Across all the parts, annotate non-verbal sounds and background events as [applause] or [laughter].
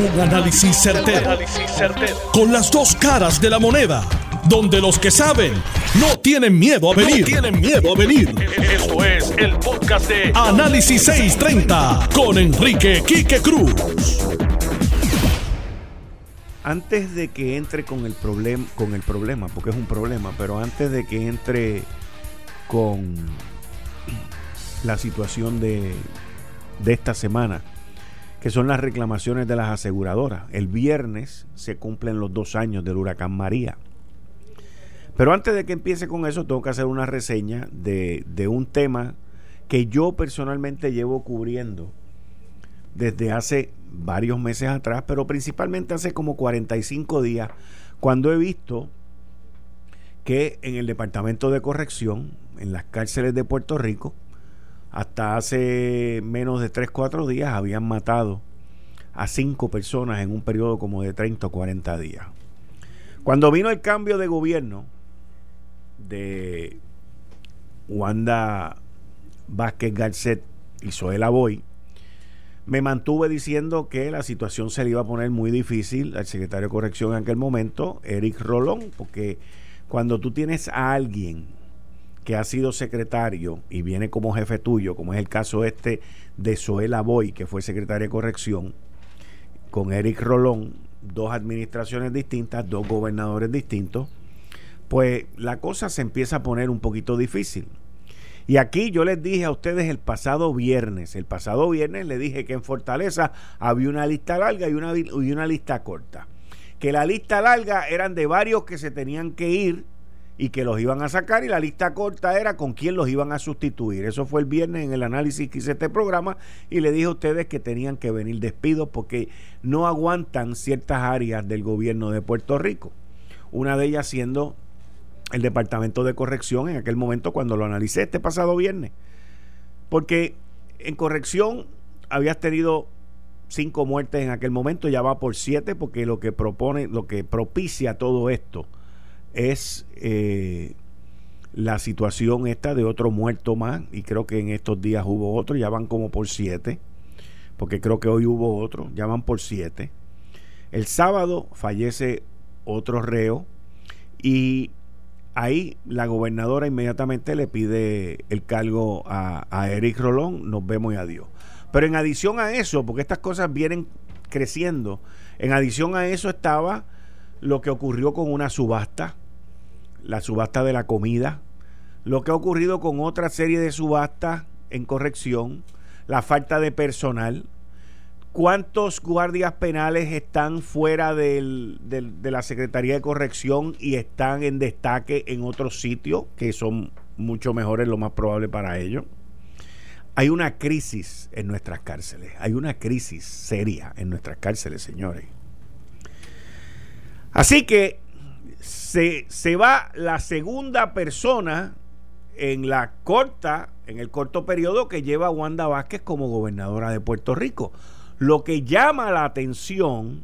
Un análisis certero, Con las dos caras de la moneda. Donde los que saben no tienen miedo a venir. tienen miedo a venir. Esto es el podcast de Análisis 630 con Enrique Quique Cruz. Antes de que entre con el problema, con el problema, porque es un problema, pero antes de que entre con la situación de, de esta semana, que son las reclamaciones de las aseguradoras. El viernes se cumplen los dos años del huracán María. Pero antes de que empiece con eso, tengo que hacer una reseña de, de un tema que yo personalmente llevo cubriendo desde hace varios meses atrás, pero principalmente hace como 45 días, cuando he visto que en el Departamento de Corrección, en las cárceles de Puerto Rico, hasta hace menos de 3, 4 días habían matado a 5 personas en un periodo como de 30 o 40 días. Cuando vino el cambio de gobierno de Wanda Vázquez Garcet y Zoela Boy, me mantuve diciendo que la situación se le iba a poner muy difícil al secretario de Corrección en aquel momento, Eric Rolón, porque cuando tú tienes a alguien que ha sido secretario y viene como jefe tuyo, como es el caso este de Zoela Boy, que fue secretario de corrección, con Eric Rolón, dos administraciones distintas, dos gobernadores distintos, pues la cosa se empieza a poner un poquito difícil. Y aquí yo les dije a ustedes el pasado viernes, el pasado viernes le dije que en Fortaleza había una lista larga y una, y una lista corta. Que la lista larga eran de varios que se tenían que ir y que los iban a sacar y la lista corta era con quién los iban a sustituir. Eso fue el viernes en el análisis que hice este programa y le dije a ustedes que tenían que venir despidos porque no aguantan ciertas áreas del gobierno de Puerto Rico. Una de ellas siendo el Departamento de Corrección en aquel momento cuando lo analicé este pasado viernes. Porque en corrección habías tenido cinco muertes en aquel momento, ya va por siete porque lo que propone, lo que propicia todo esto es eh, la situación esta de otro muerto más, y creo que en estos días hubo otro, ya van como por siete, porque creo que hoy hubo otro, ya van por siete. El sábado fallece otro reo y ahí la gobernadora inmediatamente le pide el cargo a, a Eric Rolón, nos vemos y adiós. Pero en adición a eso, porque estas cosas vienen creciendo, en adición a eso estaba lo que ocurrió con una subasta la subasta de la comida, lo que ha ocurrido con otra serie de subastas en corrección, la falta de personal, cuántos guardias penales están fuera de la Secretaría de Corrección y están en destaque en otros sitios que son mucho mejores, lo más probable para ellos. Hay una crisis en nuestras cárceles, hay una crisis seria en nuestras cárceles, señores. Así que se, se va la segunda persona en la corta, en el corto periodo que lleva Wanda Vázquez como gobernadora de Puerto Rico. Lo que llama la atención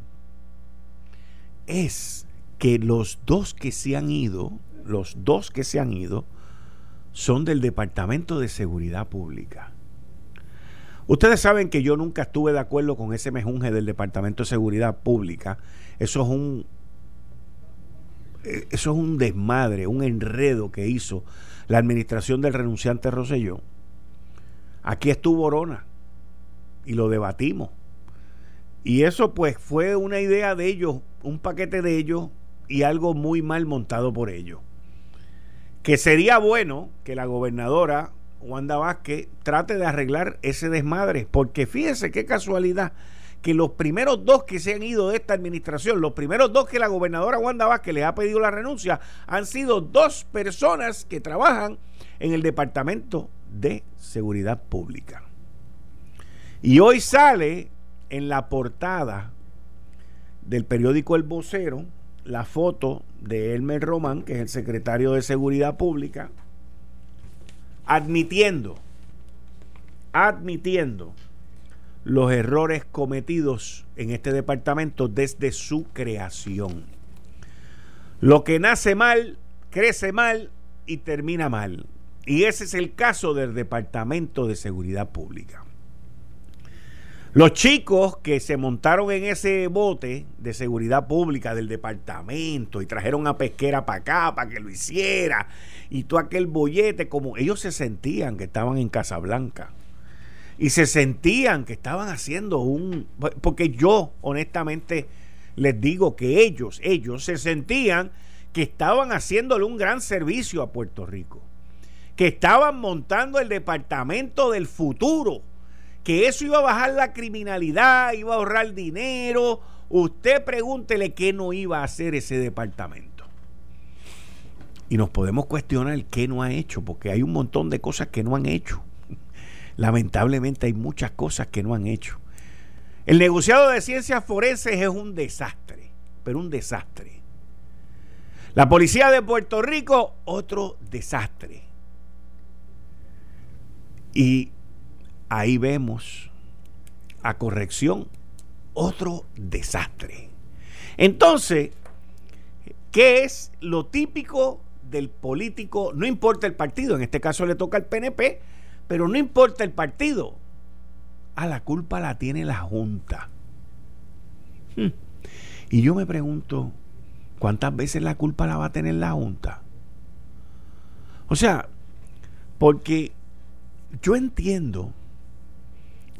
es que los dos que se han ido, los dos que se han ido, son del Departamento de Seguridad Pública. Ustedes saben que yo nunca estuve de acuerdo con ese mejunje del Departamento de Seguridad Pública. Eso es un eso es un desmadre, un enredo que hizo la administración del renunciante Roselló. Aquí estuvo Orona y lo debatimos. Y eso pues fue una idea de ellos, un paquete de ellos y algo muy mal montado por ellos. Que sería bueno que la gobernadora Wanda Vázquez trate de arreglar ese desmadre, porque fíjese qué casualidad que los primeros dos que se han ido de esta administración, los primeros dos que la gobernadora Wanda Vázquez le ha pedido la renuncia, han sido dos personas que trabajan en el Departamento de Seguridad Pública. Y hoy sale en la portada del periódico El Vocero la foto de Elmer Román, que es el secretario de Seguridad Pública, admitiendo, admitiendo los errores cometidos en este departamento desde su creación. Lo que nace mal, crece mal y termina mal. Y ese es el caso del Departamento de Seguridad Pública. Los chicos que se montaron en ese bote de seguridad pública del departamento y trajeron a pesquera para acá para que lo hiciera y todo aquel bollete, como ellos se sentían que estaban en Casablanca y se sentían que estaban haciendo un. Porque yo, honestamente, les digo que ellos, ellos se sentían que estaban haciéndole un gran servicio a Puerto Rico, que estaban montando el departamento del futuro que eso iba a bajar la criminalidad, iba a ahorrar dinero. Usted pregúntele qué no iba a hacer ese departamento. Y nos podemos cuestionar qué no ha hecho, porque hay un montón de cosas que no han hecho. Lamentablemente hay muchas cosas que no han hecho. El negociado de ciencias forenses es un desastre, pero un desastre. La policía de Puerto Rico, otro desastre. Y ahí vemos a corrección otro desastre. Entonces, ¿qué es lo típico del político? No importa el partido, en este caso le toca al PNP, pero no importa el partido. A la culpa la tiene la Junta. Hmm. Y yo me pregunto, ¿cuántas veces la culpa la va a tener la Junta? O sea, porque yo entiendo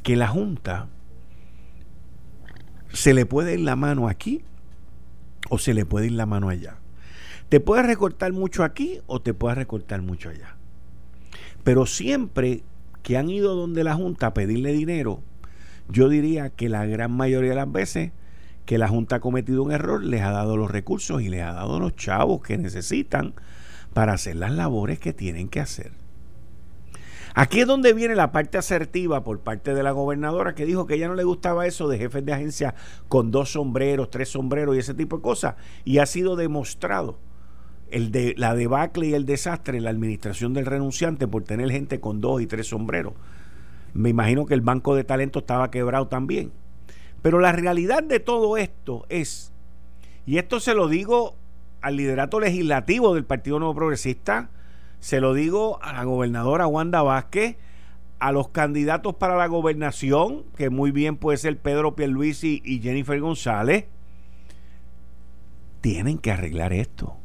que la Junta se le puede ir la mano aquí o se le puede ir la mano allá. Te puede recortar mucho aquí o te puede recortar mucho allá. Pero siempre que han ido donde la Junta a pedirle dinero, yo diría que la gran mayoría de las veces que la Junta ha cometido un error, les ha dado los recursos y les ha dado los chavos que necesitan para hacer las labores que tienen que hacer. Aquí es donde viene la parte asertiva por parte de la gobernadora que dijo que ella no le gustaba eso de jefes de agencia con dos sombreros, tres sombreros y ese tipo de cosas. Y ha sido demostrado el de, la debacle y el desastre la administración del renunciante por tener gente con dos y tres sombreros. Me imagino que el banco de talento estaba quebrado también. Pero la realidad de todo esto es, y esto se lo digo al liderato legislativo del Partido Nuevo Progresista, se lo digo a la gobernadora Wanda Vázquez, a los candidatos para la gobernación, que muy bien puede ser Pedro Pierluisi y Jennifer González, tienen que arreglar esto.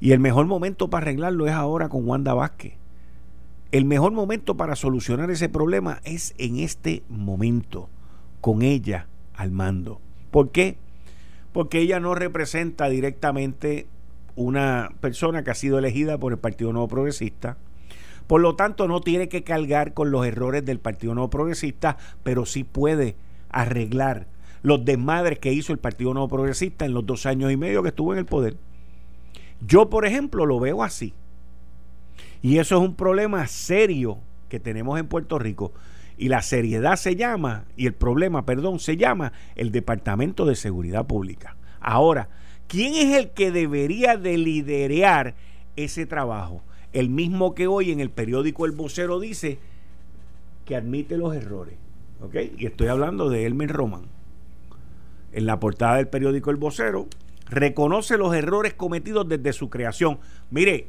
Y el mejor momento para arreglarlo es ahora con Wanda Vázquez. El mejor momento para solucionar ese problema es en este momento, con ella al mando. ¿Por qué? Porque ella no representa directamente una persona que ha sido elegida por el Partido Nuevo Progresista. Por lo tanto, no tiene que cargar con los errores del Partido Nuevo Progresista, pero sí puede arreglar los desmadres que hizo el Partido Nuevo Progresista en los dos años y medio que estuvo en el poder. Yo, por ejemplo, lo veo así. Y eso es un problema serio que tenemos en Puerto Rico. Y la seriedad se llama, y el problema, perdón, se llama el Departamento de Seguridad Pública. Ahora, ¿Quién es el que debería de liderear ese trabajo? El mismo que hoy en el periódico El Vocero dice que admite los errores. ¿Ok? Y estoy hablando de Elmer Roman. En la portada del periódico El Vocero, reconoce los errores cometidos desde su creación. Mire,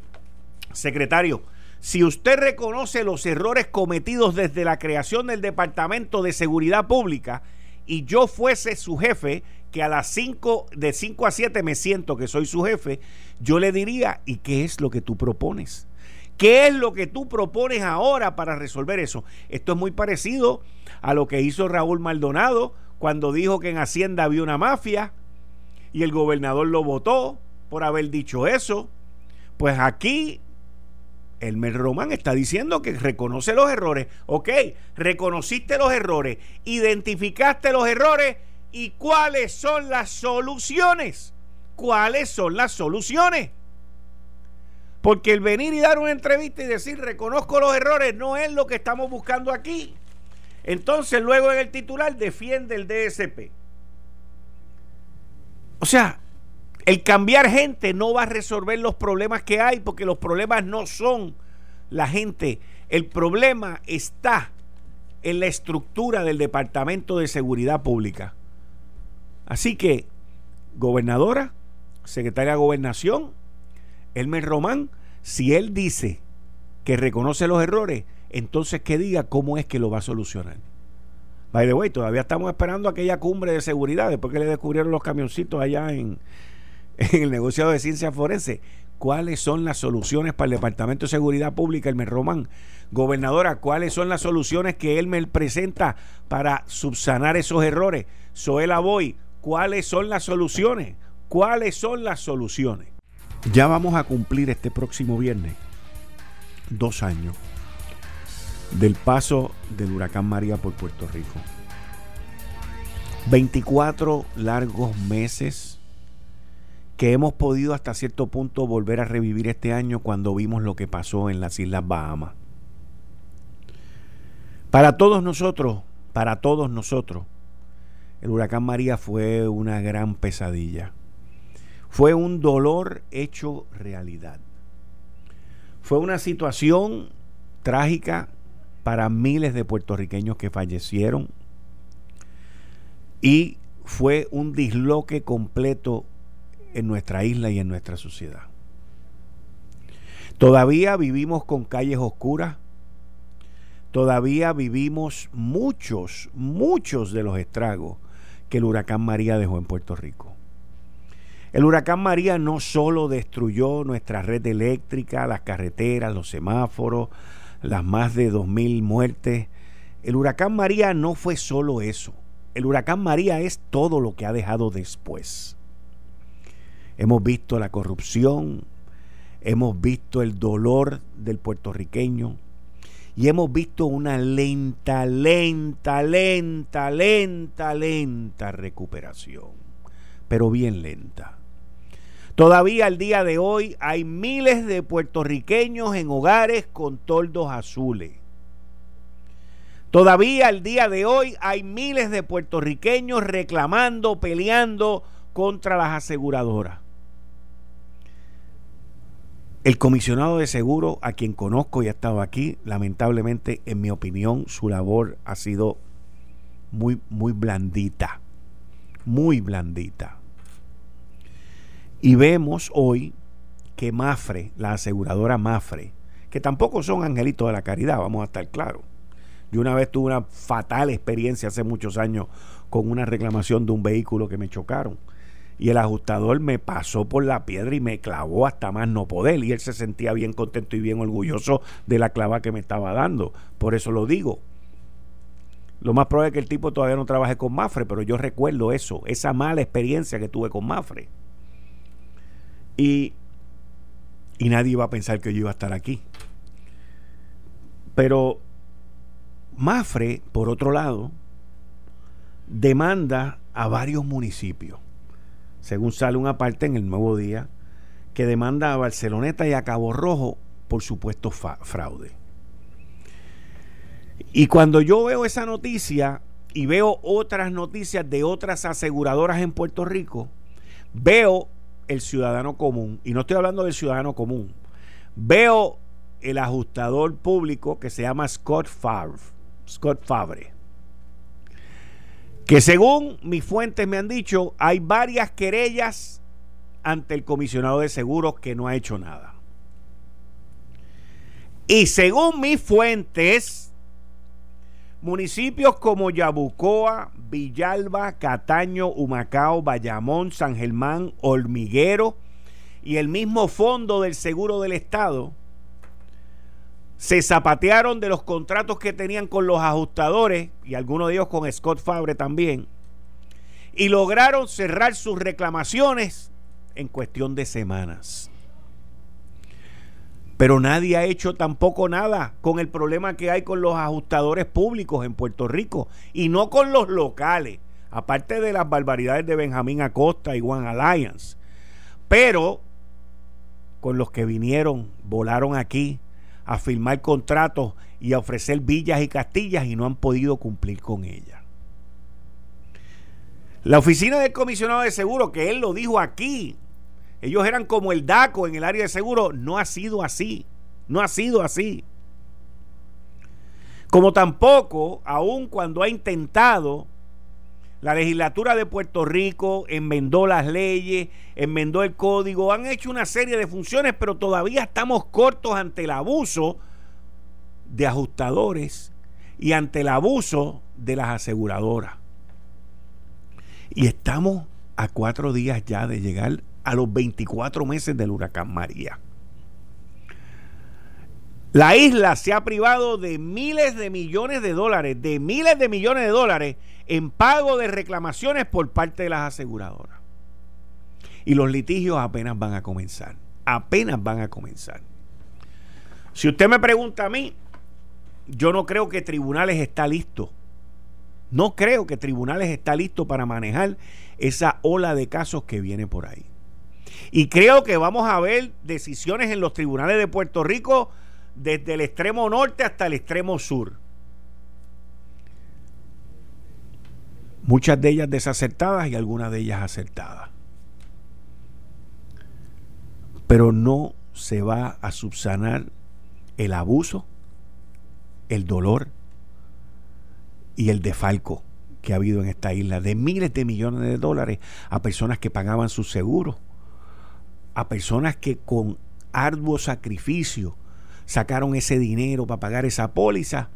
secretario, si usted reconoce los errores cometidos desde la creación del Departamento de Seguridad Pública y yo fuese su jefe, que a las 5, de 5 a 7 me siento que soy su jefe, yo le diría, ¿y qué es lo que tú propones? ¿Qué es lo que tú propones ahora para resolver eso? Esto es muy parecido a lo que hizo Raúl Maldonado cuando dijo que en Hacienda había una mafia y el gobernador lo votó por haber dicho eso. Pues aquí Elmer Román está diciendo que reconoce los errores. Ok, reconociste los errores, identificaste los errores ¿Y cuáles son las soluciones? ¿Cuáles son las soluciones? Porque el venir y dar una entrevista y decir reconozco los errores no es lo que estamos buscando aquí. Entonces luego en el titular defiende el DSP. O sea, el cambiar gente no va a resolver los problemas que hay porque los problemas no son la gente. El problema está en la estructura del Departamento de Seguridad Pública. Así que, gobernadora, secretaria de gobernación, Elmer Román, si él dice que reconoce los errores, entonces que diga cómo es que lo va a solucionar. By the way, todavía estamos esperando aquella cumbre de seguridad después que le descubrieron los camioncitos allá en, [laughs] el negociado de ciencia forense. ¿Cuáles son las soluciones para el Departamento de Seguridad Pública, el Román? Gobernadora, ¿cuáles son las soluciones que él me presenta para subsanar esos errores? Soela Boy, ¿cuáles son las soluciones? ¿Cuáles son las soluciones? Ya vamos a cumplir este próximo viernes dos años del paso del huracán María por Puerto Rico. 24 largos meses que hemos podido hasta cierto punto volver a revivir este año cuando vimos lo que pasó en las Islas Bahamas. Para todos nosotros, para todos nosotros, el huracán María fue una gran pesadilla. Fue un dolor hecho realidad. Fue una situación trágica para miles de puertorriqueños que fallecieron y fue un disloque completo en nuestra isla y en nuestra sociedad. Todavía vivimos con calles oscuras, todavía vivimos muchos, muchos de los estragos que el huracán María dejó en Puerto Rico. El huracán María no solo destruyó nuestra red eléctrica, las carreteras, los semáforos, las más de 2.000 muertes. El huracán María no fue solo eso. El huracán María es todo lo que ha dejado después. Hemos visto la corrupción, hemos visto el dolor del puertorriqueño, y hemos visto una lenta, lenta, lenta, lenta, lenta recuperación, pero bien lenta. Todavía al día de hoy hay miles de puertorriqueños en hogares con toldos azules. Todavía al día de hoy hay miles de puertorriqueños reclamando, peleando contra las aseguradoras. El comisionado de seguro, a quien conozco y ha estado aquí, lamentablemente, en mi opinión, su labor ha sido muy, muy blandita. Muy blandita. Y vemos hoy que Mafre, la aseguradora Mafre, que tampoco son angelitos de la caridad, vamos a estar claros. Yo una vez tuve una fatal experiencia hace muchos años con una reclamación de un vehículo que me chocaron y el ajustador me pasó por la piedra y me clavó hasta más no poder y él se sentía bien contento y bien orgulloso de la clava que me estaba dando. Por eso lo digo. Lo más probable es que el tipo todavía no trabaje con Mafre, pero yo recuerdo eso, esa mala experiencia que tuve con Mafre. Y, y nadie iba a pensar que yo iba a estar aquí. Pero Mafre, por otro lado, demanda a varios municipios según sale una parte en el Nuevo Día, que demanda a Barceloneta y a Cabo Rojo por supuesto fraude. Y cuando yo veo esa noticia y veo otras noticias de otras aseguradoras en Puerto Rico, veo el ciudadano común, y no estoy hablando del ciudadano común, veo el ajustador público que se llama Scott Favre, Scott Favre que según mis fuentes me han dicho, hay varias querellas ante el comisionado de seguros que no ha hecho nada. Y según mis fuentes, municipios como Yabucoa, Villalba, Cataño, Humacao, Bayamón, San Germán, Hormiguero y el mismo fondo del Seguro del Estado se zapatearon de los contratos que tenían con los ajustadores y algunos de ellos con Scott Fabre también y lograron cerrar sus reclamaciones en cuestión de semanas. Pero nadie ha hecho tampoco nada con el problema que hay con los ajustadores públicos en Puerto Rico y no con los locales, aparte de las barbaridades de Benjamín Acosta y One Alliance. Pero con los que vinieron, volaron aquí, a firmar contratos y a ofrecer villas y castillas y no han podido cumplir con ellas. La oficina del comisionado de seguro, que él lo dijo aquí, ellos eran como el DACO en el área de seguro, no ha sido así, no ha sido así. Como tampoco, aun cuando ha intentado la legislatura de Puerto Rico enmendó las leyes, enmendó el código, han hecho una serie de funciones, pero todavía estamos cortos ante el abuso de ajustadores y ante el abuso de las aseguradoras. Y estamos a cuatro días ya de llegar a los 24 meses del huracán María. La isla se ha privado de miles de millones de dólares, de miles de millones de dólares en pago de reclamaciones por parte de las aseguradoras. Y los litigios apenas van a comenzar. Apenas van a comenzar. Si usted me pregunta a mí, yo no creo que Tribunales está listo. No creo que Tribunales está listo para manejar esa ola de casos que viene por ahí. Y creo que vamos a ver decisiones en los tribunales de Puerto Rico desde el extremo norte hasta el extremo sur. Muchas de ellas desacertadas y algunas de ellas acertadas. Pero no se va a subsanar el abuso, el dolor y el defalco que ha habido en esta isla de miles de millones de dólares a personas que pagaban sus seguros, a personas que con arduo sacrificio sacaron ese dinero para pagar esa póliza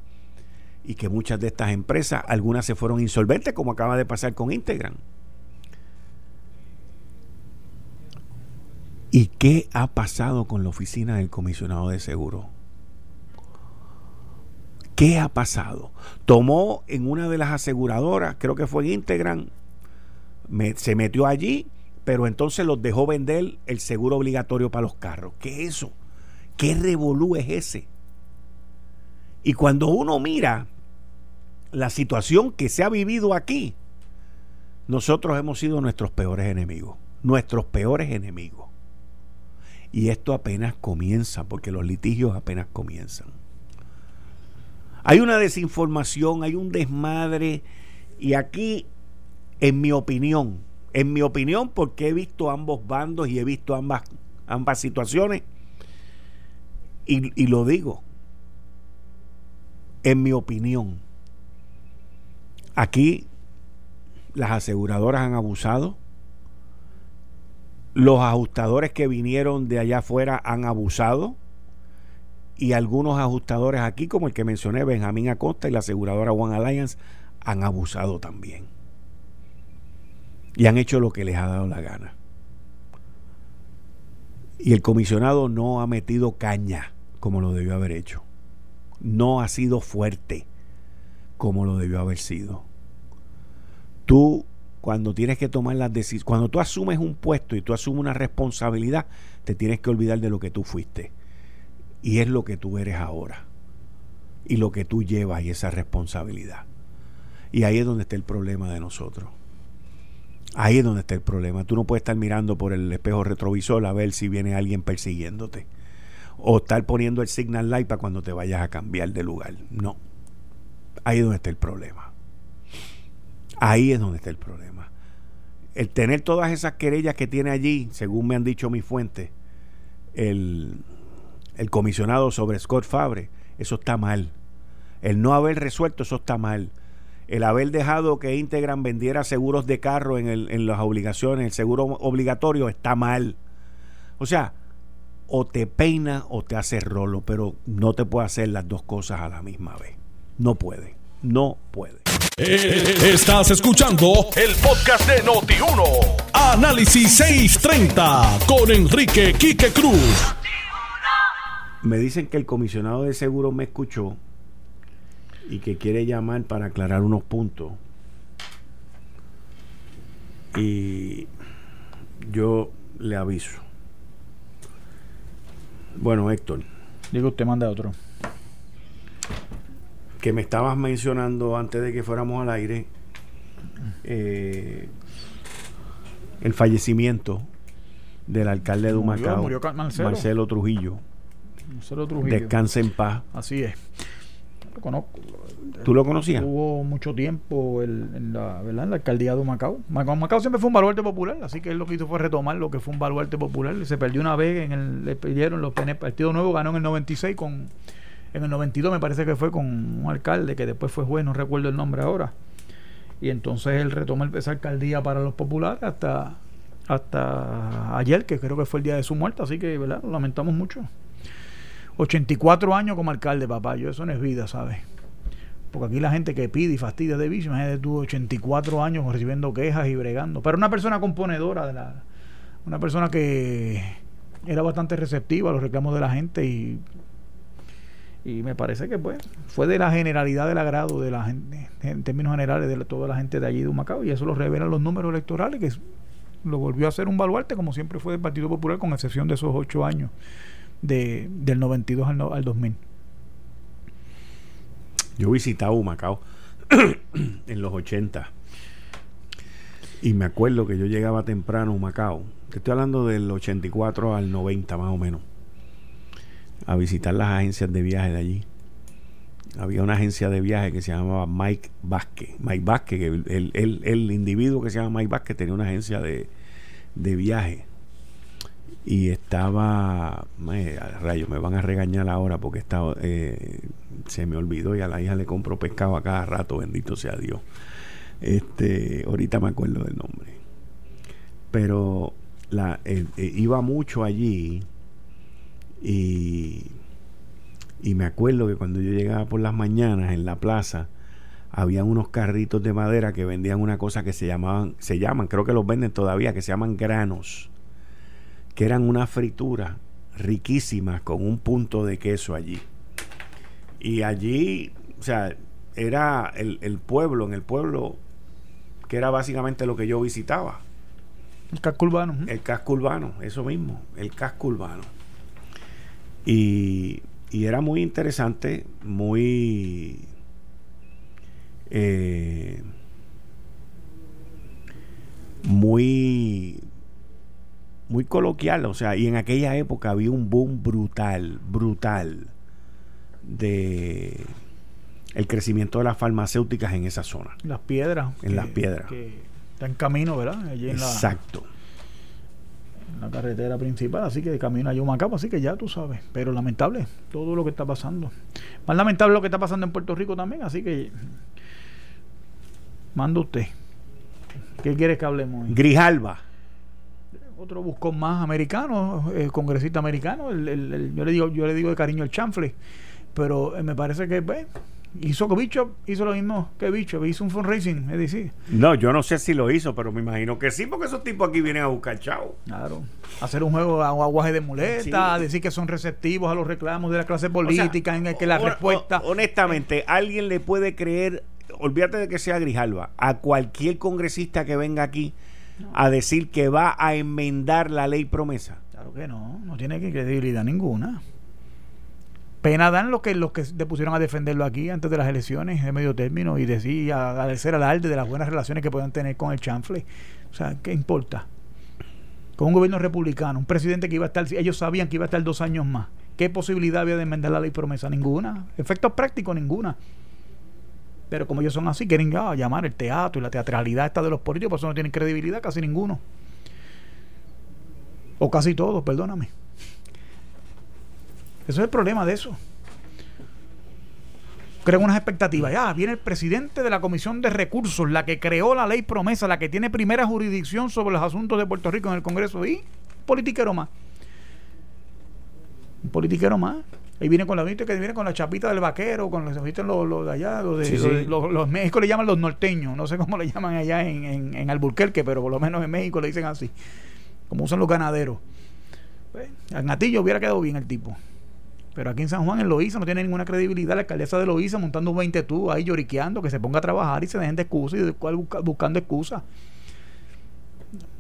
y que muchas de estas empresas, algunas se fueron insolventes, como acaba de pasar con Integran. ¿Y qué ha pasado con la oficina del comisionado de seguro? ¿Qué ha pasado? Tomó en una de las aseguradoras, creo que fue en Integran, se metió allí, pero entonces los dejó vender el seguro obligatorio para los carros. ¿Qué es eso? ¿Qué revolú es ese? Y cuando uno mira la situación que se ha vivido aquí, nosotros hemos sido nuestros peores enemigos, nuestros peores enemigos. Y esto apenas comienza, porque los litigios apenas comienzan. Hay una desinformación, hay un desmadre, y aquí, en mi opinión, en mi opinión, porque he visto ambos bandos y he visto ambas, ambas situaciones, y, lo digo, en mi opinión, aquí las aseguradoras han abusado, los ajustadores que vinieron de allá afuera han abusado y algunos ajustadores aquí, como el que mencioné, Benjamín Acosta y la aseguradora One Alliance, han abusado también. Y han hecho lo que les ha dado la gana. Y el comisionado no ha metido caña como lo debió haber hecho. No ha sido fuerte como lo debió haber sido. Tú, cuando tienes que tomar las decisiones, cuando tú asumes un puesto y tú asumes una responsabilidad, te tienes que olvidar de lo que tú fuiste. Y es lo que tú eres ahora. Y lo que tú llevas y esa responsabilidad. Y ahí es donde está el problema de nosotros. Ahí es donde está el problema. Tú no puedes estar mirando por el espejo retrovisor a ver si viene alguien persiguiéndote o estar poniendo el signal light para cuando te vayas a cambiar de lugar. No. Ahí es donde está el problema. Ahí es donde está el problema. El tener todas esas querellas que tiene allí, según me han dicho mis fuentes, el, el comisionado sobre Scott Fabre, eso está mal. El no haber resuelto, eso está mal. El haber dejado que Integran vendiera seguros de carro en, el, en las obligaciones, el seguro obligatorio, está mal. O sea, o te peina o te hace rolo, pero no te puede hacer las dos cosas a la misma vez. No puede, no puede. Eh, estás escuchando el podcast de Noti1. Análisis 630 con Enrique Quique Cruz. Me dicen que el comisionado de seguro me escuchó y que quiere llamar para aclarar unos puntos. Y yo le aviso. Bueno, Héctor. Digo, usted manda otro. Que me estabas mencionando antes de que fuéramos al aire eh, el fallecimiento del alcalde de Humacao, Marcelo. Trujillo. Marcelo Trujillo. Descanse en paz. Así es. Lo conozco, ¿Tú lo conocías? Hubo mucho tiempo en, la, ¿verdad? en la alcaldía de Macao. Macao. siempre fue un baluarte popular, así que él lo que hizo fue retomar lo que fue un baluarte popular. Se perdió una vez, en el, le pidieron los el Partido Nuevo ganó en el 96 con... En el 92 me parece que fue con un alcalde que después fue juez, no recuerdo el nombre ahora. Y entonces él retoma esa alcaldía para los populares hasta, hasta ayer, que creo que fue el día de su muerte, así que ¿verdad? lo lamentamos mucho. 84 años como alcalde, papá, yo eso no es vida, ¿sabes? Porque aquí la gente que pide y fastidia de vicio, imagínate tú 84 años recibiendo quejas y bregando. Pero una persona componedora de la. Una persona que era bastante receptiva a los reclamos de la gente y y me parece que pues fue de la generalidad del agrado de la gente en términos generales de toda la gente de allí de Humacao y eso lo revelan los números electorales que lo volvió a hacer un baluarte como siempre fue del Partido Popular con excepción de esos ocho años de, del 92 al, al 2000 yo visitaba Humacao [clears throat] en los 80 y me acuerdo que yo llegaba temprano a Humacao estoy hablando del 84 al 90 más o menos a visitar las agencias de viaje de allí. Había una agencia de viaje que se llamaba Mike Vázquez. Mike Vázquez, el, el, el, individuo que se llama Mike Vázquez tenía una agencia de, de viaje. Y estaba, eh, rayos, me van a regañar ahora porque estaba, eh, se me olvidó y a la hija le compro pescado a cada rato, bendito sea Dios. Este, ahorita me acuerdo del nombre. Pero la, eh, iba mucho allí y, y me acuerdo que cuando yo llegaba por las mañanas en la plaza, había unos carritos de madera que vendían una cosa que se llamaban, se llaman, creo que los venden todavía, que se llaman granos, que eran una fritura riquísima con un punto de queso allí. Y allí, o sea, era el, el pueblo, en el pueblo, que era básicamente lo que yo visitaba. El casco urbano. El casco urbano, eso mismo, el casco urbano. Y, era muy interesante, muy... Eh, muy muy coloquial, o sea, y en aquella época había un boom brutal, brutal de el crecimiento de las farmacéuticas en esa zona. Las piedras. En las piedras. Que está en camino, ¿verdad? Exacto la carretera principal, así que de camino a Yumacapa, así que ya tú sabes. Pero lamentable todo lo que está pasando. Más lamentable lo que está pasando en Puerto Rico también, así que manda usted. ¿Qué quiere que hablemos? Grijalba. Otro buscón más americano, el congresista americano. El, yo le digo, yo le digo de cariño el chanfle, pero eh, me parece que pues, hizo que Bicho hizo lo mismo que Bicho, hizo un fundraising, es decir. No, yo no sé si lo hizo, pero me imagino que sí, porque esos tipos aquí vienen a buscar chao. Claro. Hacer un juego de aguaje de muleta, decir que son receptivos a los reclamos de la clase política, en el que la respuesta. honestamente, ¿alguien le puede creer, olvídate de que sea Grijalva, a cualquier congresista que venga aquí a decir que va a enmendar la ley promesa? Claro que no, no tiene credibilidad ninguna. Pena dan los que los que pusieron a defenderlo aquí antes de las elecciones de medio término y decir agradecer al alde de las buenas relaciones que puedan tener con el chanfle. O sea, ¿qué importa? Con un gobierno republicano, un presidente que iba a estar, ellos sabían que iba a estar dos años más. ¿Qué posibilidad había de enmendar la ley promesa? Ninguna. Efectos prácticos, ninguna. Pero como ellos son así, quieren ah, llamar el teatro y la teatralidad esta de los políticos, por eso no tienen credibilidad casi ninguno. O casi todos, perdóname. Eso es el problema de eso. Crean unas expectativas. Ya viene el presidente de la Comisión de Recursos, la que creó la ley promesa, la que tiene primera jurisdicción sobre los asuntos de Puerto Rico en el Congreso. Y politiquero más. Un politiquero más. Ahí viene con la que viene con la chapita del vaquero, con los, los, de allá, los, de, Los, México le llaman los norteños, no sé cómo le llaman allá en, en, en, Alburquerque, pero por lo menos en México le dicen así, como usan los ganaderos. Pues, al Natillo hubiera quedado bien el tipo. Pero aquí en San Juan, en Loíza, no tiene ninguna credibilidad la alcaldesa de Loíza montando un 20 tú ahí lloriqueando, que se ponga a trabajar y se dejen de excusas y de buscando excusas.